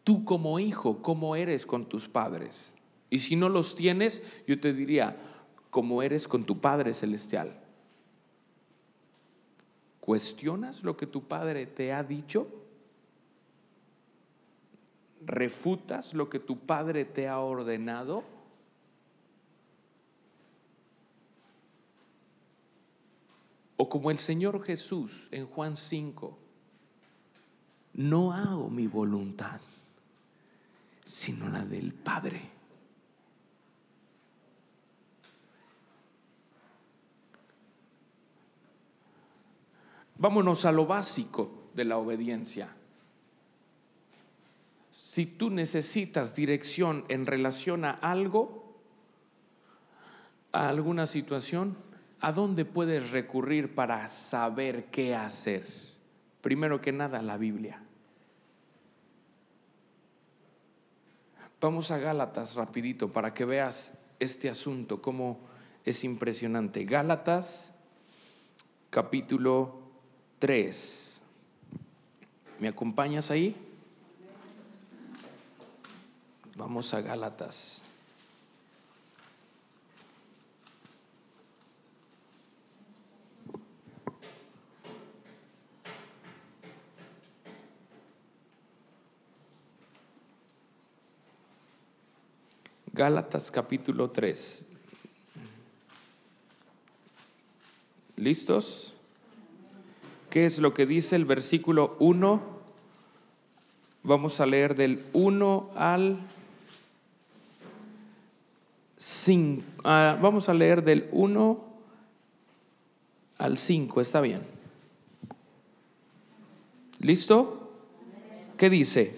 tú como hijo, ¿cómo eres con tus padres? Y si no los tienes, yo te diría, ¿cómo eres con tu Padre Celestial? ¿Cuestionas lo que tu Padre te ha dicho? ¿Refutas lo que tu Padre te ha ordenado? O como el Señor Jesús en Juan 5, no hago mi voluntad sino la del Padre. Vámonos a lo básico de la obediencia. Si tú necesitas dirección en relación a algo, a alguna situación, ¿a dónde puedes recurrir para saber qué hacer? Primero que nada, la Biblia. Vamos a Gálatas rapidito para que veas este asunto, cómo es impresionante. Gálatas capítulo 3. ¿Me acompañas ahí? Vamos a Gálatas. Gálatas capítulo 3. ¿Listos? ¿Qué es lo que dice el versículo 1? Vamos a leer del 1 al 5. Ah, vamos a leer del 1 al 5, está bien. ¿Listo? ¿Qué dice?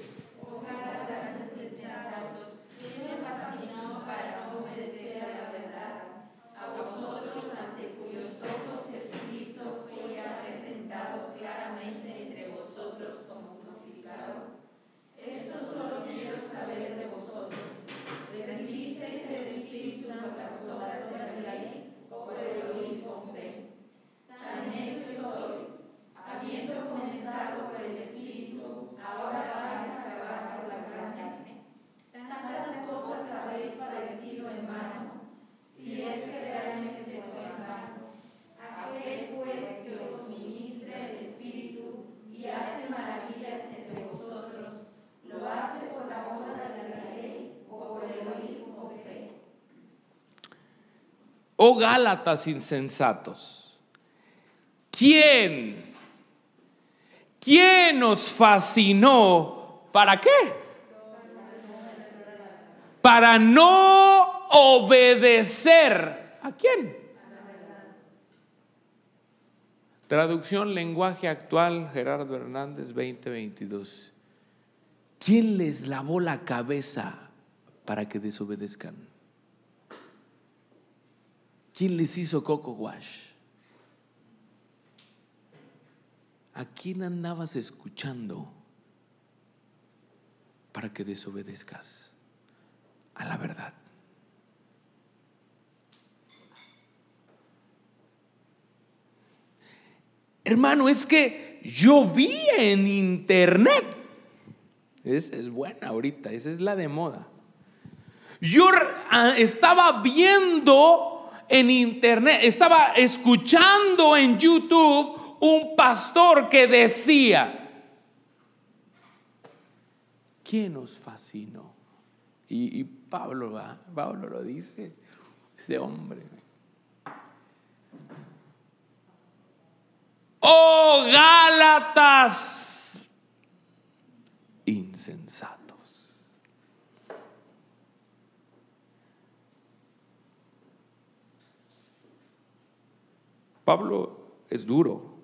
Gálatas insensatos, ¿quién? ¿Quién nos fascinó? ¿Para qué? Para no obedecer. ¿A quién? Traducción lenguaje actual, Gerardo Hernández 2022. ¿Quién les lavó la cabeza para que desobedezcan? ¿Quién les hizo coco wash? ¿A quién andabas escuchando para que desobedezcas a la verdad? Hermano, es que yo vi en internet. Es, es buena ahorita, esa es la de moda. Yo ah, estaba viendo en internet, estaba escuchando en YouTube un pastor que decía, ¿quién nos fascinó? Y, Pablo, Pablo lo dice, ese hombre. Oh Gálatas insensatos. Pablo es duro.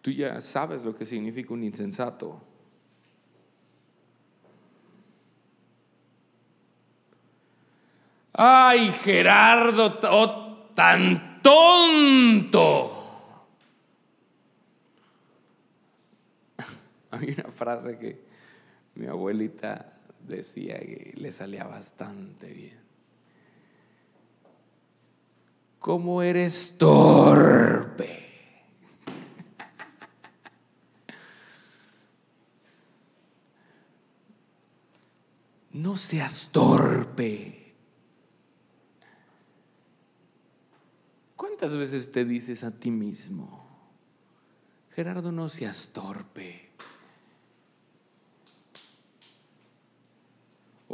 Tú ya sabes lo que significa un insensato. Ay, Gerardo, oh, tan tonto. Hay una frase que mi abuelita decía que le salía bastante bien. ¿Cómo eres torpe? No seas torpe. ¿Cuántas veces te dices a ti mismo, Gerardo, no seas torpe?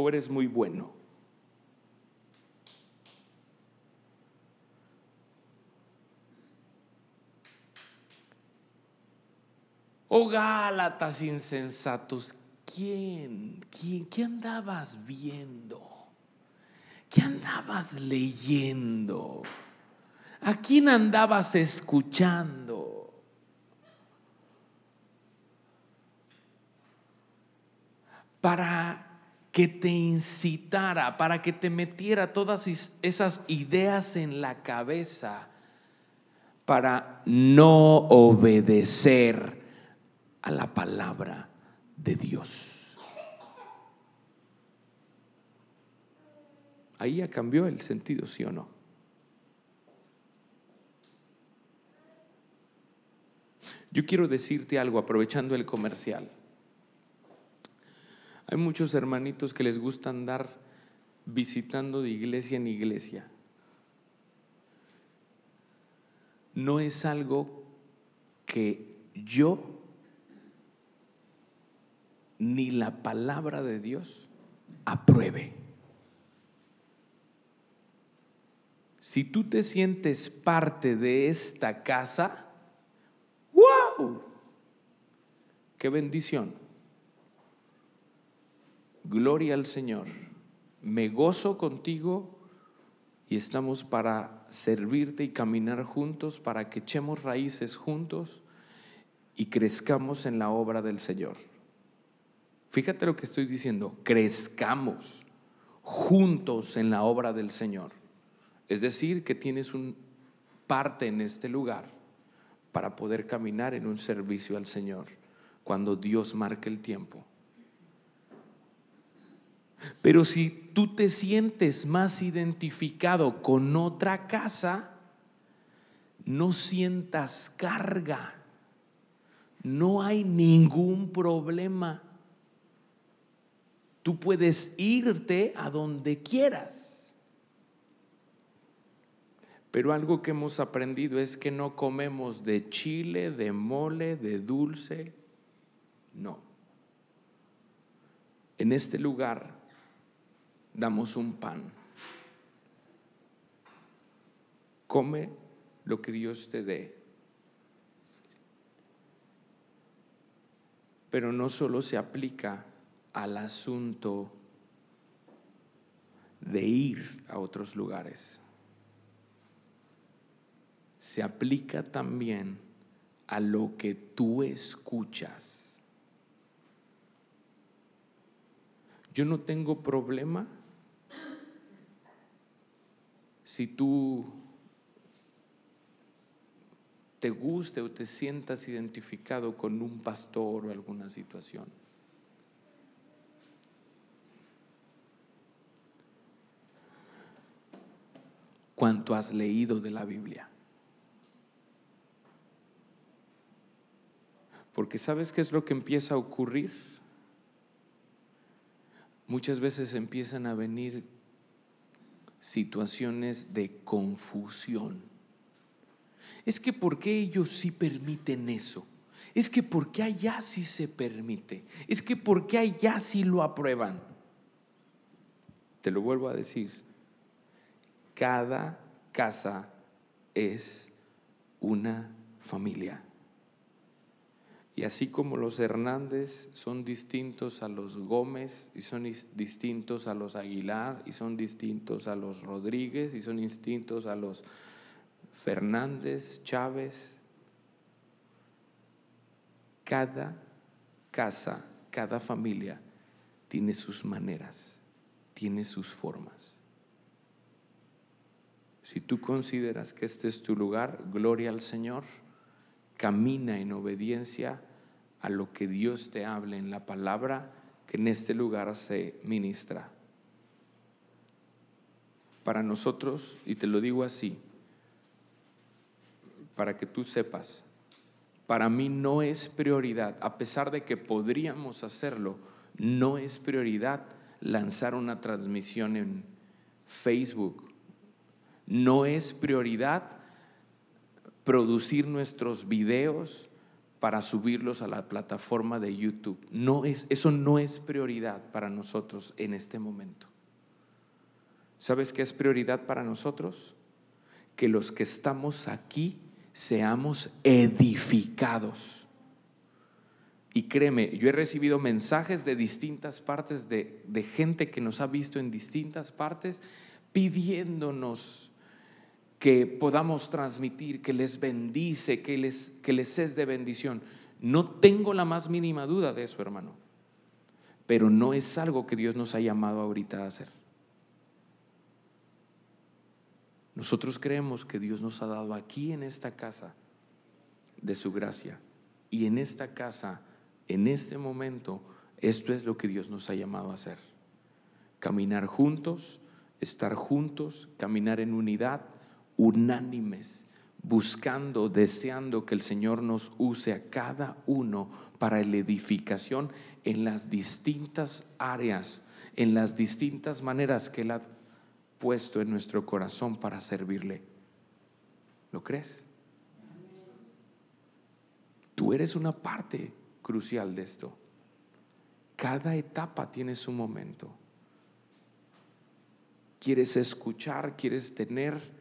o eres muy bueno? Oh Gálatas insensatos, ¿quién? ¿Quién? ¿Qué andabas viendo? ¿Qué andabas leyendo? ¿A quién andabas escuchando? Para que te incitara, para que te metiera todas esas ideas en la cabeza para no obedecer a la palabra de Dios. Ahí ya cambió el sentido, ¿sí o no? Yo quiero decirte algo aprovechando el comercial. Hay muchos hermanitos que les gusta andar visitando de iglesia en iglesia. No es algo que yo ni la palabra de Dios apruebe. Si tú te sientes parte de esta casa, ¡wow! ¡Qué bendición! Gloria al Señor. Me gozo contigo y estamos para servirte y caminar juntos, para que echemos raíces juntos y crezcamos en la obra del Señor. Fíjate lo que estoy diciendo, crezcamos juntos en la obra del Señor. Es decir, que tienes un parte en este lugar para poder caminar en un servicio al Señor cuando Dios marque el tiempo. Pero si tú te sientes más identificado con otra casa, no sientas carga. No hay ningún problema. Tú puedes irte a donde quieras. Pero algo que hemos aprendido es que no comemos de chile, de mole, de dulce. No. En este lugar damos un pan. come lo que Dios te dé. Pero no solo se aplica al asunto de ir a otros lugares, se aplica también a lo que tú escuchas. Yo no tengo problema si tú te guste o te sientas identificado con un pastor o alguna situación. ¿Cuánto has leído de la Biblia? Porque ¿sabes qué es lo que empieza a ocurrir? Muchas veces empiezan a venir situaciones de confusión. Es que ¿por qué ellos sí permiten eso? Es que ¿por qué allá sí se permite? Es que ¿por qué allá sí lo aprueban? Te lo vuelvo a decir. Cada casa es una familia. Y así como los Hernández son distintos a los Gómez y son distintos a los Aguilar y son distintos a los Rodríguez y son distintos a los Fernández, Chávez, cada casa, cada familia tiene sus maneras, tiene sus formas. Si tú consideras que este es tu lugar, gloria al Señor, camina en obediencia a lo que Dios te hable en la palabra que en este lugar se ministra. Para nosotros, y te lo digo así, para que tú sepas, para mí no es prioridad, a pesar de que podríamos hacerlo, no es prioridad lanzar una transmisión en Facebook. No es prioridad producir nuestros videos para subirlos a la plataforma de YouTube. No es, eso no es prioridad para nosotros en este momento. ¿Sabes qué es prioridad para nosotros? Que los que estamos aquí seamos edificados. Y créeme, yo he recibido mensajes de distintas partes, de, de gente que nos ha visto en distintas partes, pidiéndonos que podamos transmitir, que les bendice, que les, que les es de bendición. No tengo la más mínima duda de eso, hermano. Pero no es algo que Dios nos ha llamado ahorita a hacer. Nosotros creemos que Dios nos ha dado aquí en esta casa de su gracia. Y en esta casa, en este momento, esto es lo que Dios nos ha llamado a hacer. Caminar juntos, estar juntos, caminar en unidad unánimes, buscando, deseando que el Señor nos use a cada uno para la edificación en las distintas áreas, en las distintas maneras que Él ha puesto en nuestro corazón para servirle. ¿Lo crees? Tú eres una parte crucial de esto. Cada etapa tiene su momento. ¿Quieres escuchar? ¿Quieres tener?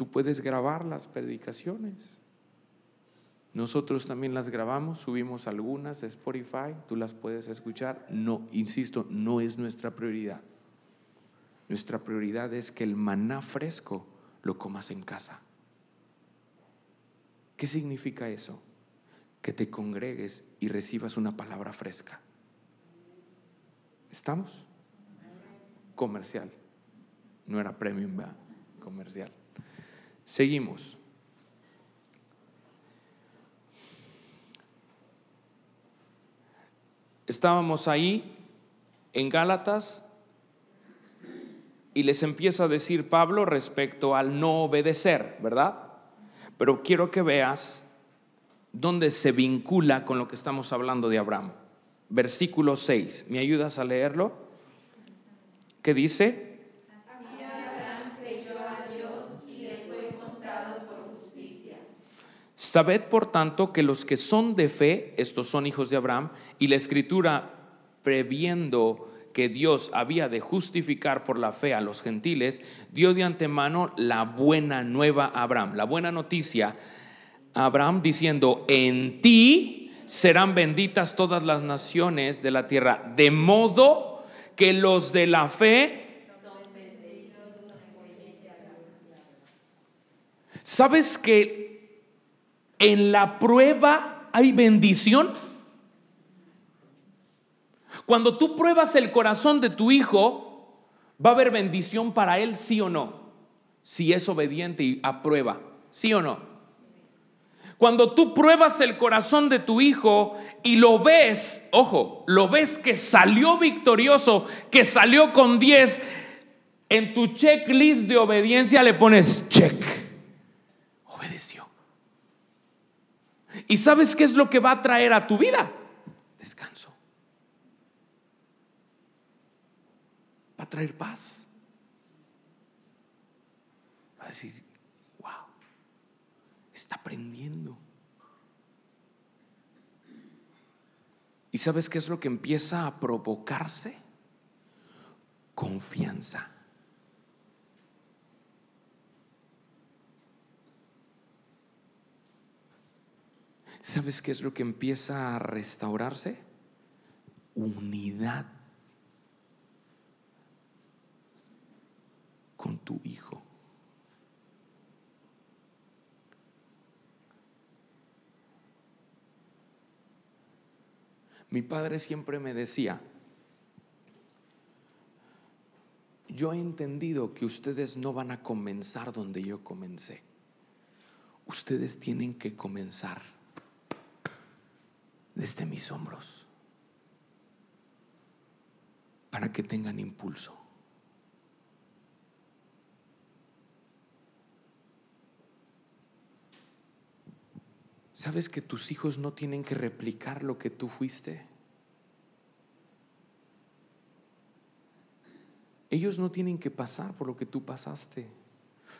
Tú puedes grabar las predicaciones. Nosotros también las grabamos, subimos algunas a Spotify, tú las puedes escuchar. No, insisto, no es nuestra prioridad. Nuestra prioridad es que el maná fresco lo comas en casa. ¿Qué significa eso? Que te congregues y recibas una palabra fresca. ¿Estamos? Comercial. No era premium, ¿verdad? Comercial. Seguimos. Estábamos ahí en Gálatas y les empieza a decir Pablo respecto al no obedecer, ¿verdad? Pero quiero que veas dónde se vincula con lo que estamos hablando de Abraham. Versículo 6. ¿Me ayudas a leerlo? ¿Qué dice? Sabed, por tanto, que los que son de fe, estos son hijos de Abraham, y la escritura, previendo que Dios había de justificar por la fe a los gentiles, dio de antemano la buena nueva a Abraham, la buena noticia a Abraham diciendo, en ti serán benditas todas las naciones de la tierra, de modo que los de la fe... ¿Sabes que en la prueba hay bendición? Cuando tú pruebas el corazón de tu hijo, va a haber bendición para él, sí o no. Si es obediente y aprueba, sí o no. Cuando tú pruebas el corazón de tu hijo y lo ves, ojo, lo ves que salió victorioso, que salió con 10, en tu checklist de obediencia le pones check. ¿Y sabes qué es lo que va a traer a tu vida? Descanso. va a traer paz. Va a decir, wow, está aprendiendo. ¿Y sabes qué es lo que empieza a provocarse? Confianza. ¿Sabes qué es lo que empieza a restaurarse? Unidad. con tu hijo. Mi padre siempre me decía, yo he entendido que ustedes no van a comenzar donde yo comencé. Ustedes tienen que comenzar desde mis hombros para que tengan impulso. ¿Sabes que tus hijos no tienen que replicar lo que tú fuiste? Ellos no tienen que pasar por lo que tú pasaste.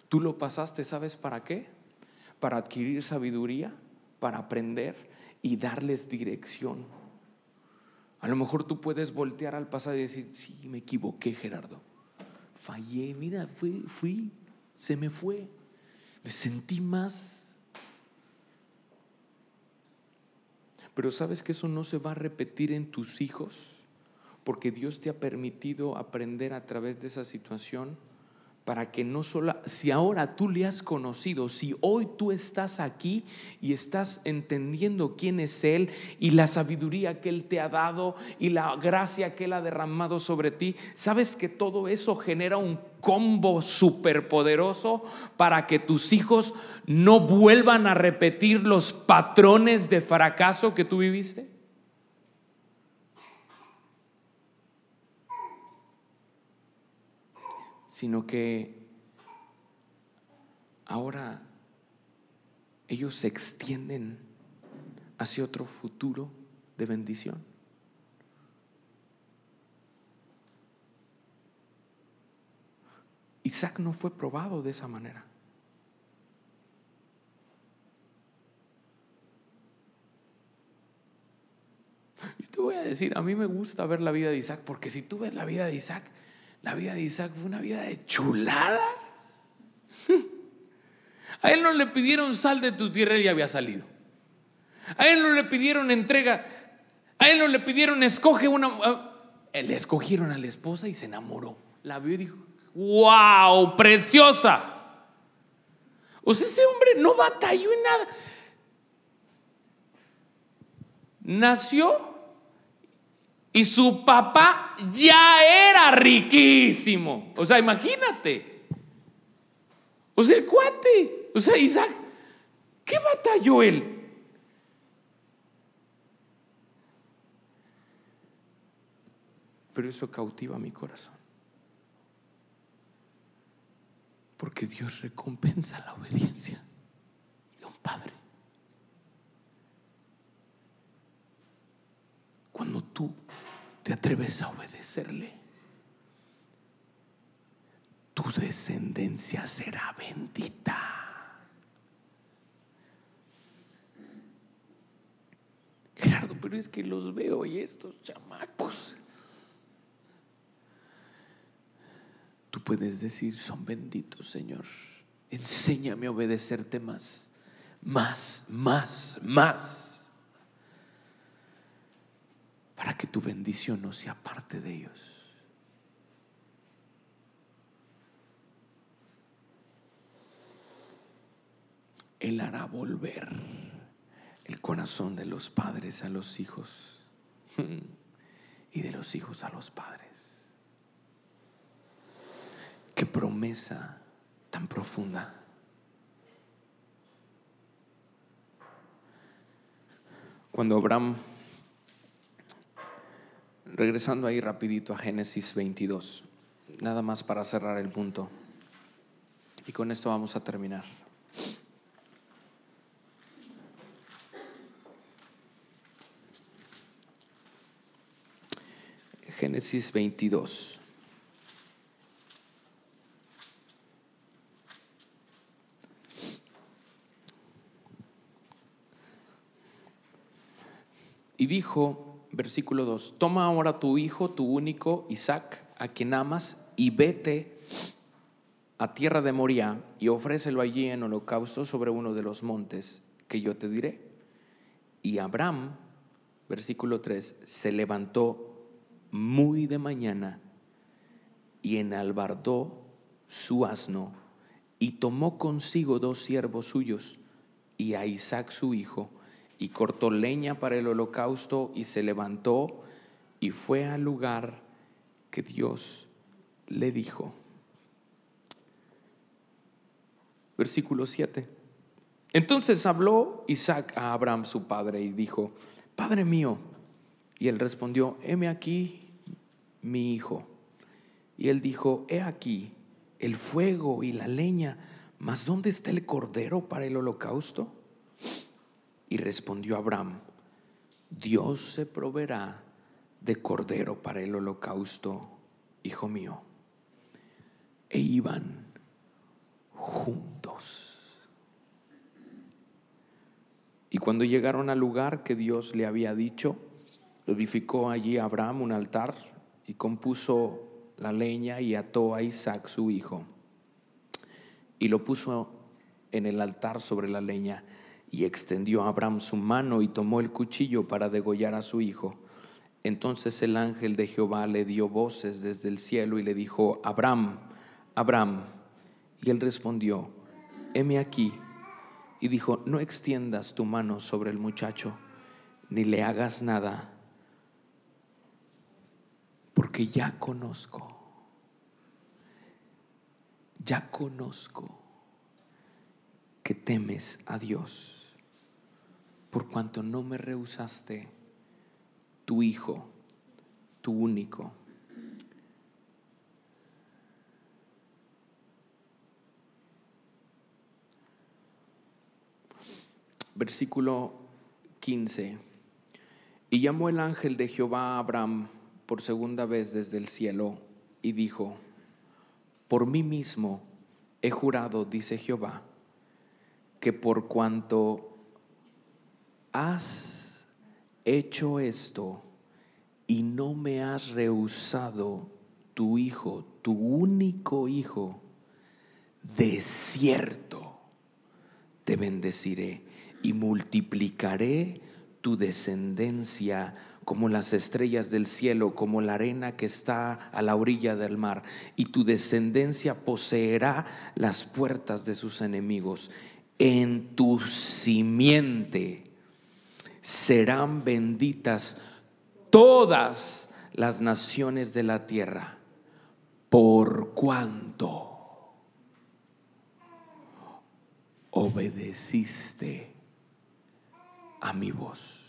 Tú lo pasaste, ¿sabes para qué? Para adquirir sabiduría, para aprender y darles dirección. A lo mejor tú puedes voltear al pasado y decir, sí, me equivoqué, Gerardo. Fallé, mira, fui, fui, se me fue. Me sentí más Pero sabes que eso no se va a repetir en tus hijos, porque Dios te ha permitido aprender a través de esa situación para que no solo, si ahora tú le has conocido, si hoy tú estás aquí y estás entendiendo quién es Él y la sabiduría que Él te ha dado y la gracia que Él ha derramado sobre ti, sabes que todo eso genera un combo superpoderoso para que tus hijos no vuelvan a repetir los patrones de fracaso que tú viviste. Sino que ahora ellos se extienden hacia otro futuro de bendición. Isaac no fue probado de esa manera. Yo te voy a decir, a mí me gusta ver la vida de Isaac, porque si tú ves la vida de Isaac, la vida de Isaac fue una vida de chulada. A él no le pidieron sal de tu tierra, él ya había salido. A él no le pidieron entrega, a él no le pidieron escoge una... Le escogieron a la esposa y se enamoró. La vio y dijo, wow, preciosa. O sea, ese hombre no batalló en nada. Nació y su papá ya era riquísimo. O sea, imagínate. O sea, el cuate. O sea, Isaac, ¿qué batalló él? Pero eso cautiva mi corazón. Porque Dios recompensa la obediencia de un padre. Cuando tú te atreves a obedecerle, tu descendencia será bendita. Gerardo, pero es que los veo y estos chamacos. tú puedes decir, son benditos, Señor. Enséñame a obedecerte más, más, más, más, para que tu bendición no sea parte de ellos. Él hará volver el corazón de los padres a los hijos y de los hijos a los padres. Qué promesa tan profunda. Cuando Abraham, regresando ahí rapidito a Génesis 22, nada más para cerrar el punto, y con esto vamos a terminar. Génesis 22. Y dijo, versículo 2, toma ahora tu hijo, tu único, Isaac, a quien amas, y vete a tierra de Moria y ofrécelo allí en holocausto sobre uno de los montes que yo te diré. Y Abraham, versículo 3, se levantó muy de mañana y enalbardó su asno y tomó consigo dos siervos suyos y a Isaac su hijo y cortó leña para el holocausto y se levantó y fue al lugar que Dios le dijo. Versículo 7. Entonces habló Isaac a Abraham su padre y dijo, Padre mío. Y él respondió, heme aquí mi hijo. Y él dijo, he aquí el fuego y la leña, mas ¿dónde está el cordero para el holocausto? Y respondió Abraham, Dios se proveerá de cordero para el holocausto, hijo mío. E iban juntos. Y cuando llegaron al lugar que Dios le había dicho, edificó allí Abraham un altar y compuso la leña y ató a Isaac su hijo. Y lo puso en el altar sobre la leña y extendió a Abraham su mano y tomó el cuchillo para degollar a su hijo. Entonces el ángel de Jehová le dio voces desde el cielo y le dijo, Abraham, Abraham. Y él respondió, heme aquí. Y dijo, no extiendas tu mano sobre el muchacho, ni le hagas nada, porque ya conozco, ya conozco que temes a Dios por cuanto no me rehusaste tu hijo, tu único. Versículo 15. Y llamó el ángel de Jehová a Abraham por segunda vez desde el cielo y dijo, por mí mismo he jurado, dice Jehová, que por cuanto has hecho esto y no me has rehusado tu hijo, tu único hijo, de cierto te bendeciré y multiplicaré tu descendencia como las estrellas del cielo, como la arena que está a la orilla del mar, y tu descendencia poseerá las puertas de sus enemigos. En tu simiente serán benditas todas las naciones de la tierra, por cuanto obedeciste a mi voz.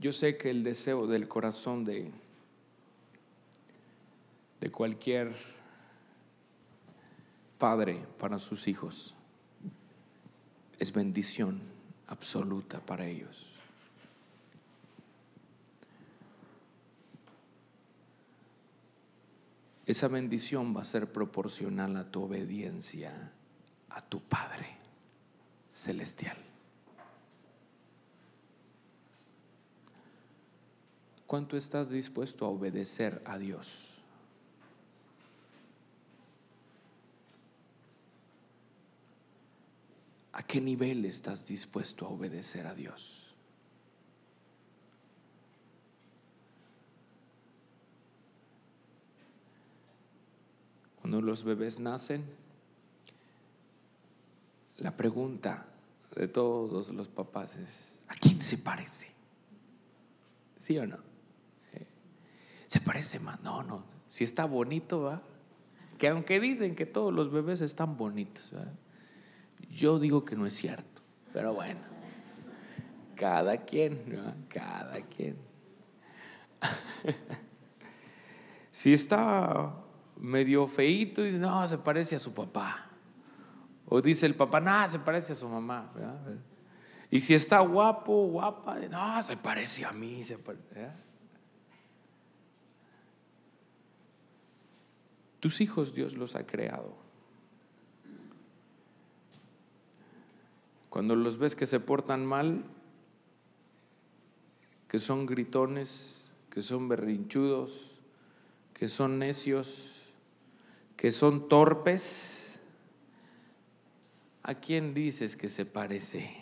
Yo sé que el deseo del corazón de de cualquier padre para sus hijos es bendición absoluta para ellos. Esa bendición va a ser proporcional a tu obediencia a tu Padre celestial. ¿Cuánto estás dispuesto a obedecer a Dios? ¿A qué nivel estás dispuesto a obedecer a Dios? Cuando los bebés nacen, la pregunta de todos los papás es, ¿a quién se parece? ¿Sí o no? Eh, ¿Se parece más? No, no. Si está bonito, ¿va? Que aunque dicen que todos los bebés están bonitos, yo digo que no es cierto. Pero bueno, cada quien, ¿no? Cada quien. si está medio feito, dice, no, se parece a su papá. O dice el papá, no, se parece a su mamá. Y si está guapo, guapa, no, se parece a mí. Tus hijos Dios los ha creado. Cuando los ves que se portan mal, que son gritones, que son berrinchudos, que son necios, que son torpes, ¿A quién dices que se parece?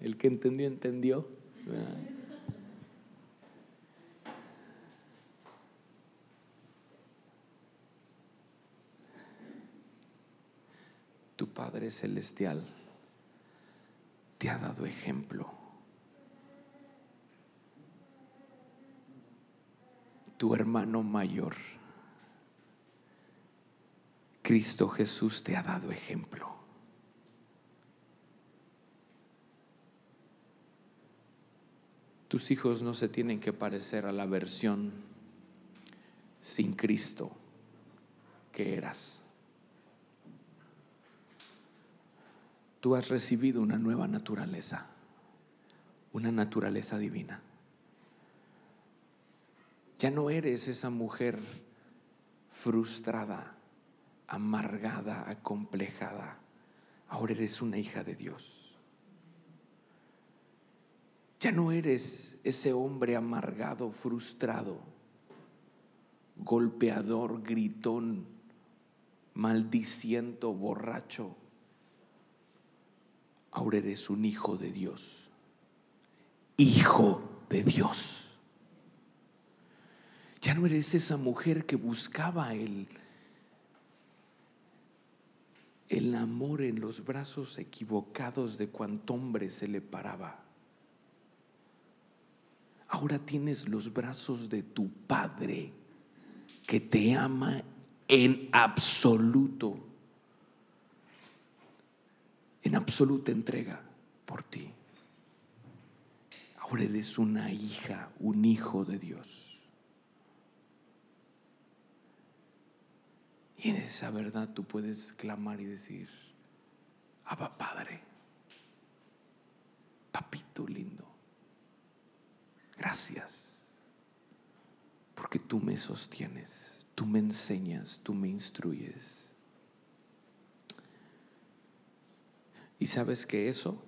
El que entendió, entendió. Tu Padre Celestial te ha dado ejemplo. tu hermano mayor. Cristo Jesús te ha dado ejemplo. Tus hijos no se tienen que parecer a la versión sin Cristo que eras. Tú has recibido una nueva naturaleza, una naturaleza divina. Ya no eres esa mujer frustrada, amargada, acomplejada. Ahora eres una hija de Dios. Ya no eres ese hombre amargado, frustrado, golpeador, gritón, maldiciento, borracho. Ahora eres un hijo de Dios. Hijo de Dios. Ya no eres esa mujer que buscaba el, el amor en los brazos equivocados de cuanto hombre se le paraba. Ahora tienes los brazos de tu Padre que te ama en absoluto, en absoluta entrega por ti. Ahora eres una hija, un hijo de Dios. Y en esa verdad tú puedes clamar y decir, Abba Padre, papito lindo, gracias, porque tú me sostienes, tú me enseñas, tú me instruyes. Y sabes que eso,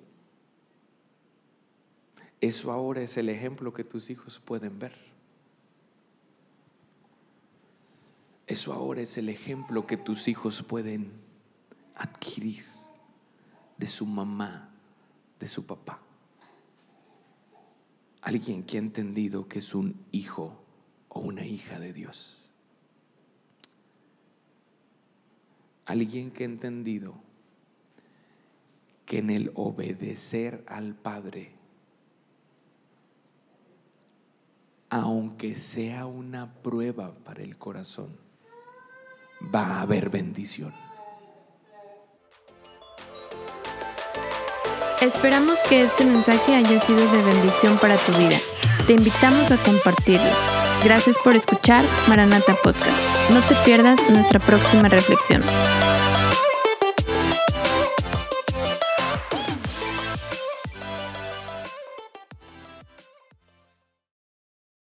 eso ahora es el ejemplo que tus hijos pueden ver. Eso ahora es el ejemplo que tus hijos pueden adquirir de su mamá, de su papá. Alguien que ha entendido que es un hijo o una hija de Dios. Alguien que ha entendido que en el obedecer al Padre, aunque sea una prueba para el corazón, va a haber bendición. Esperamos que este mensaje haya sido de bendición para tu vida. Te invitamos a compartirlo. Gracias por escuchar Maranata Podcast. No te pierdas nuestra próxima reflexión.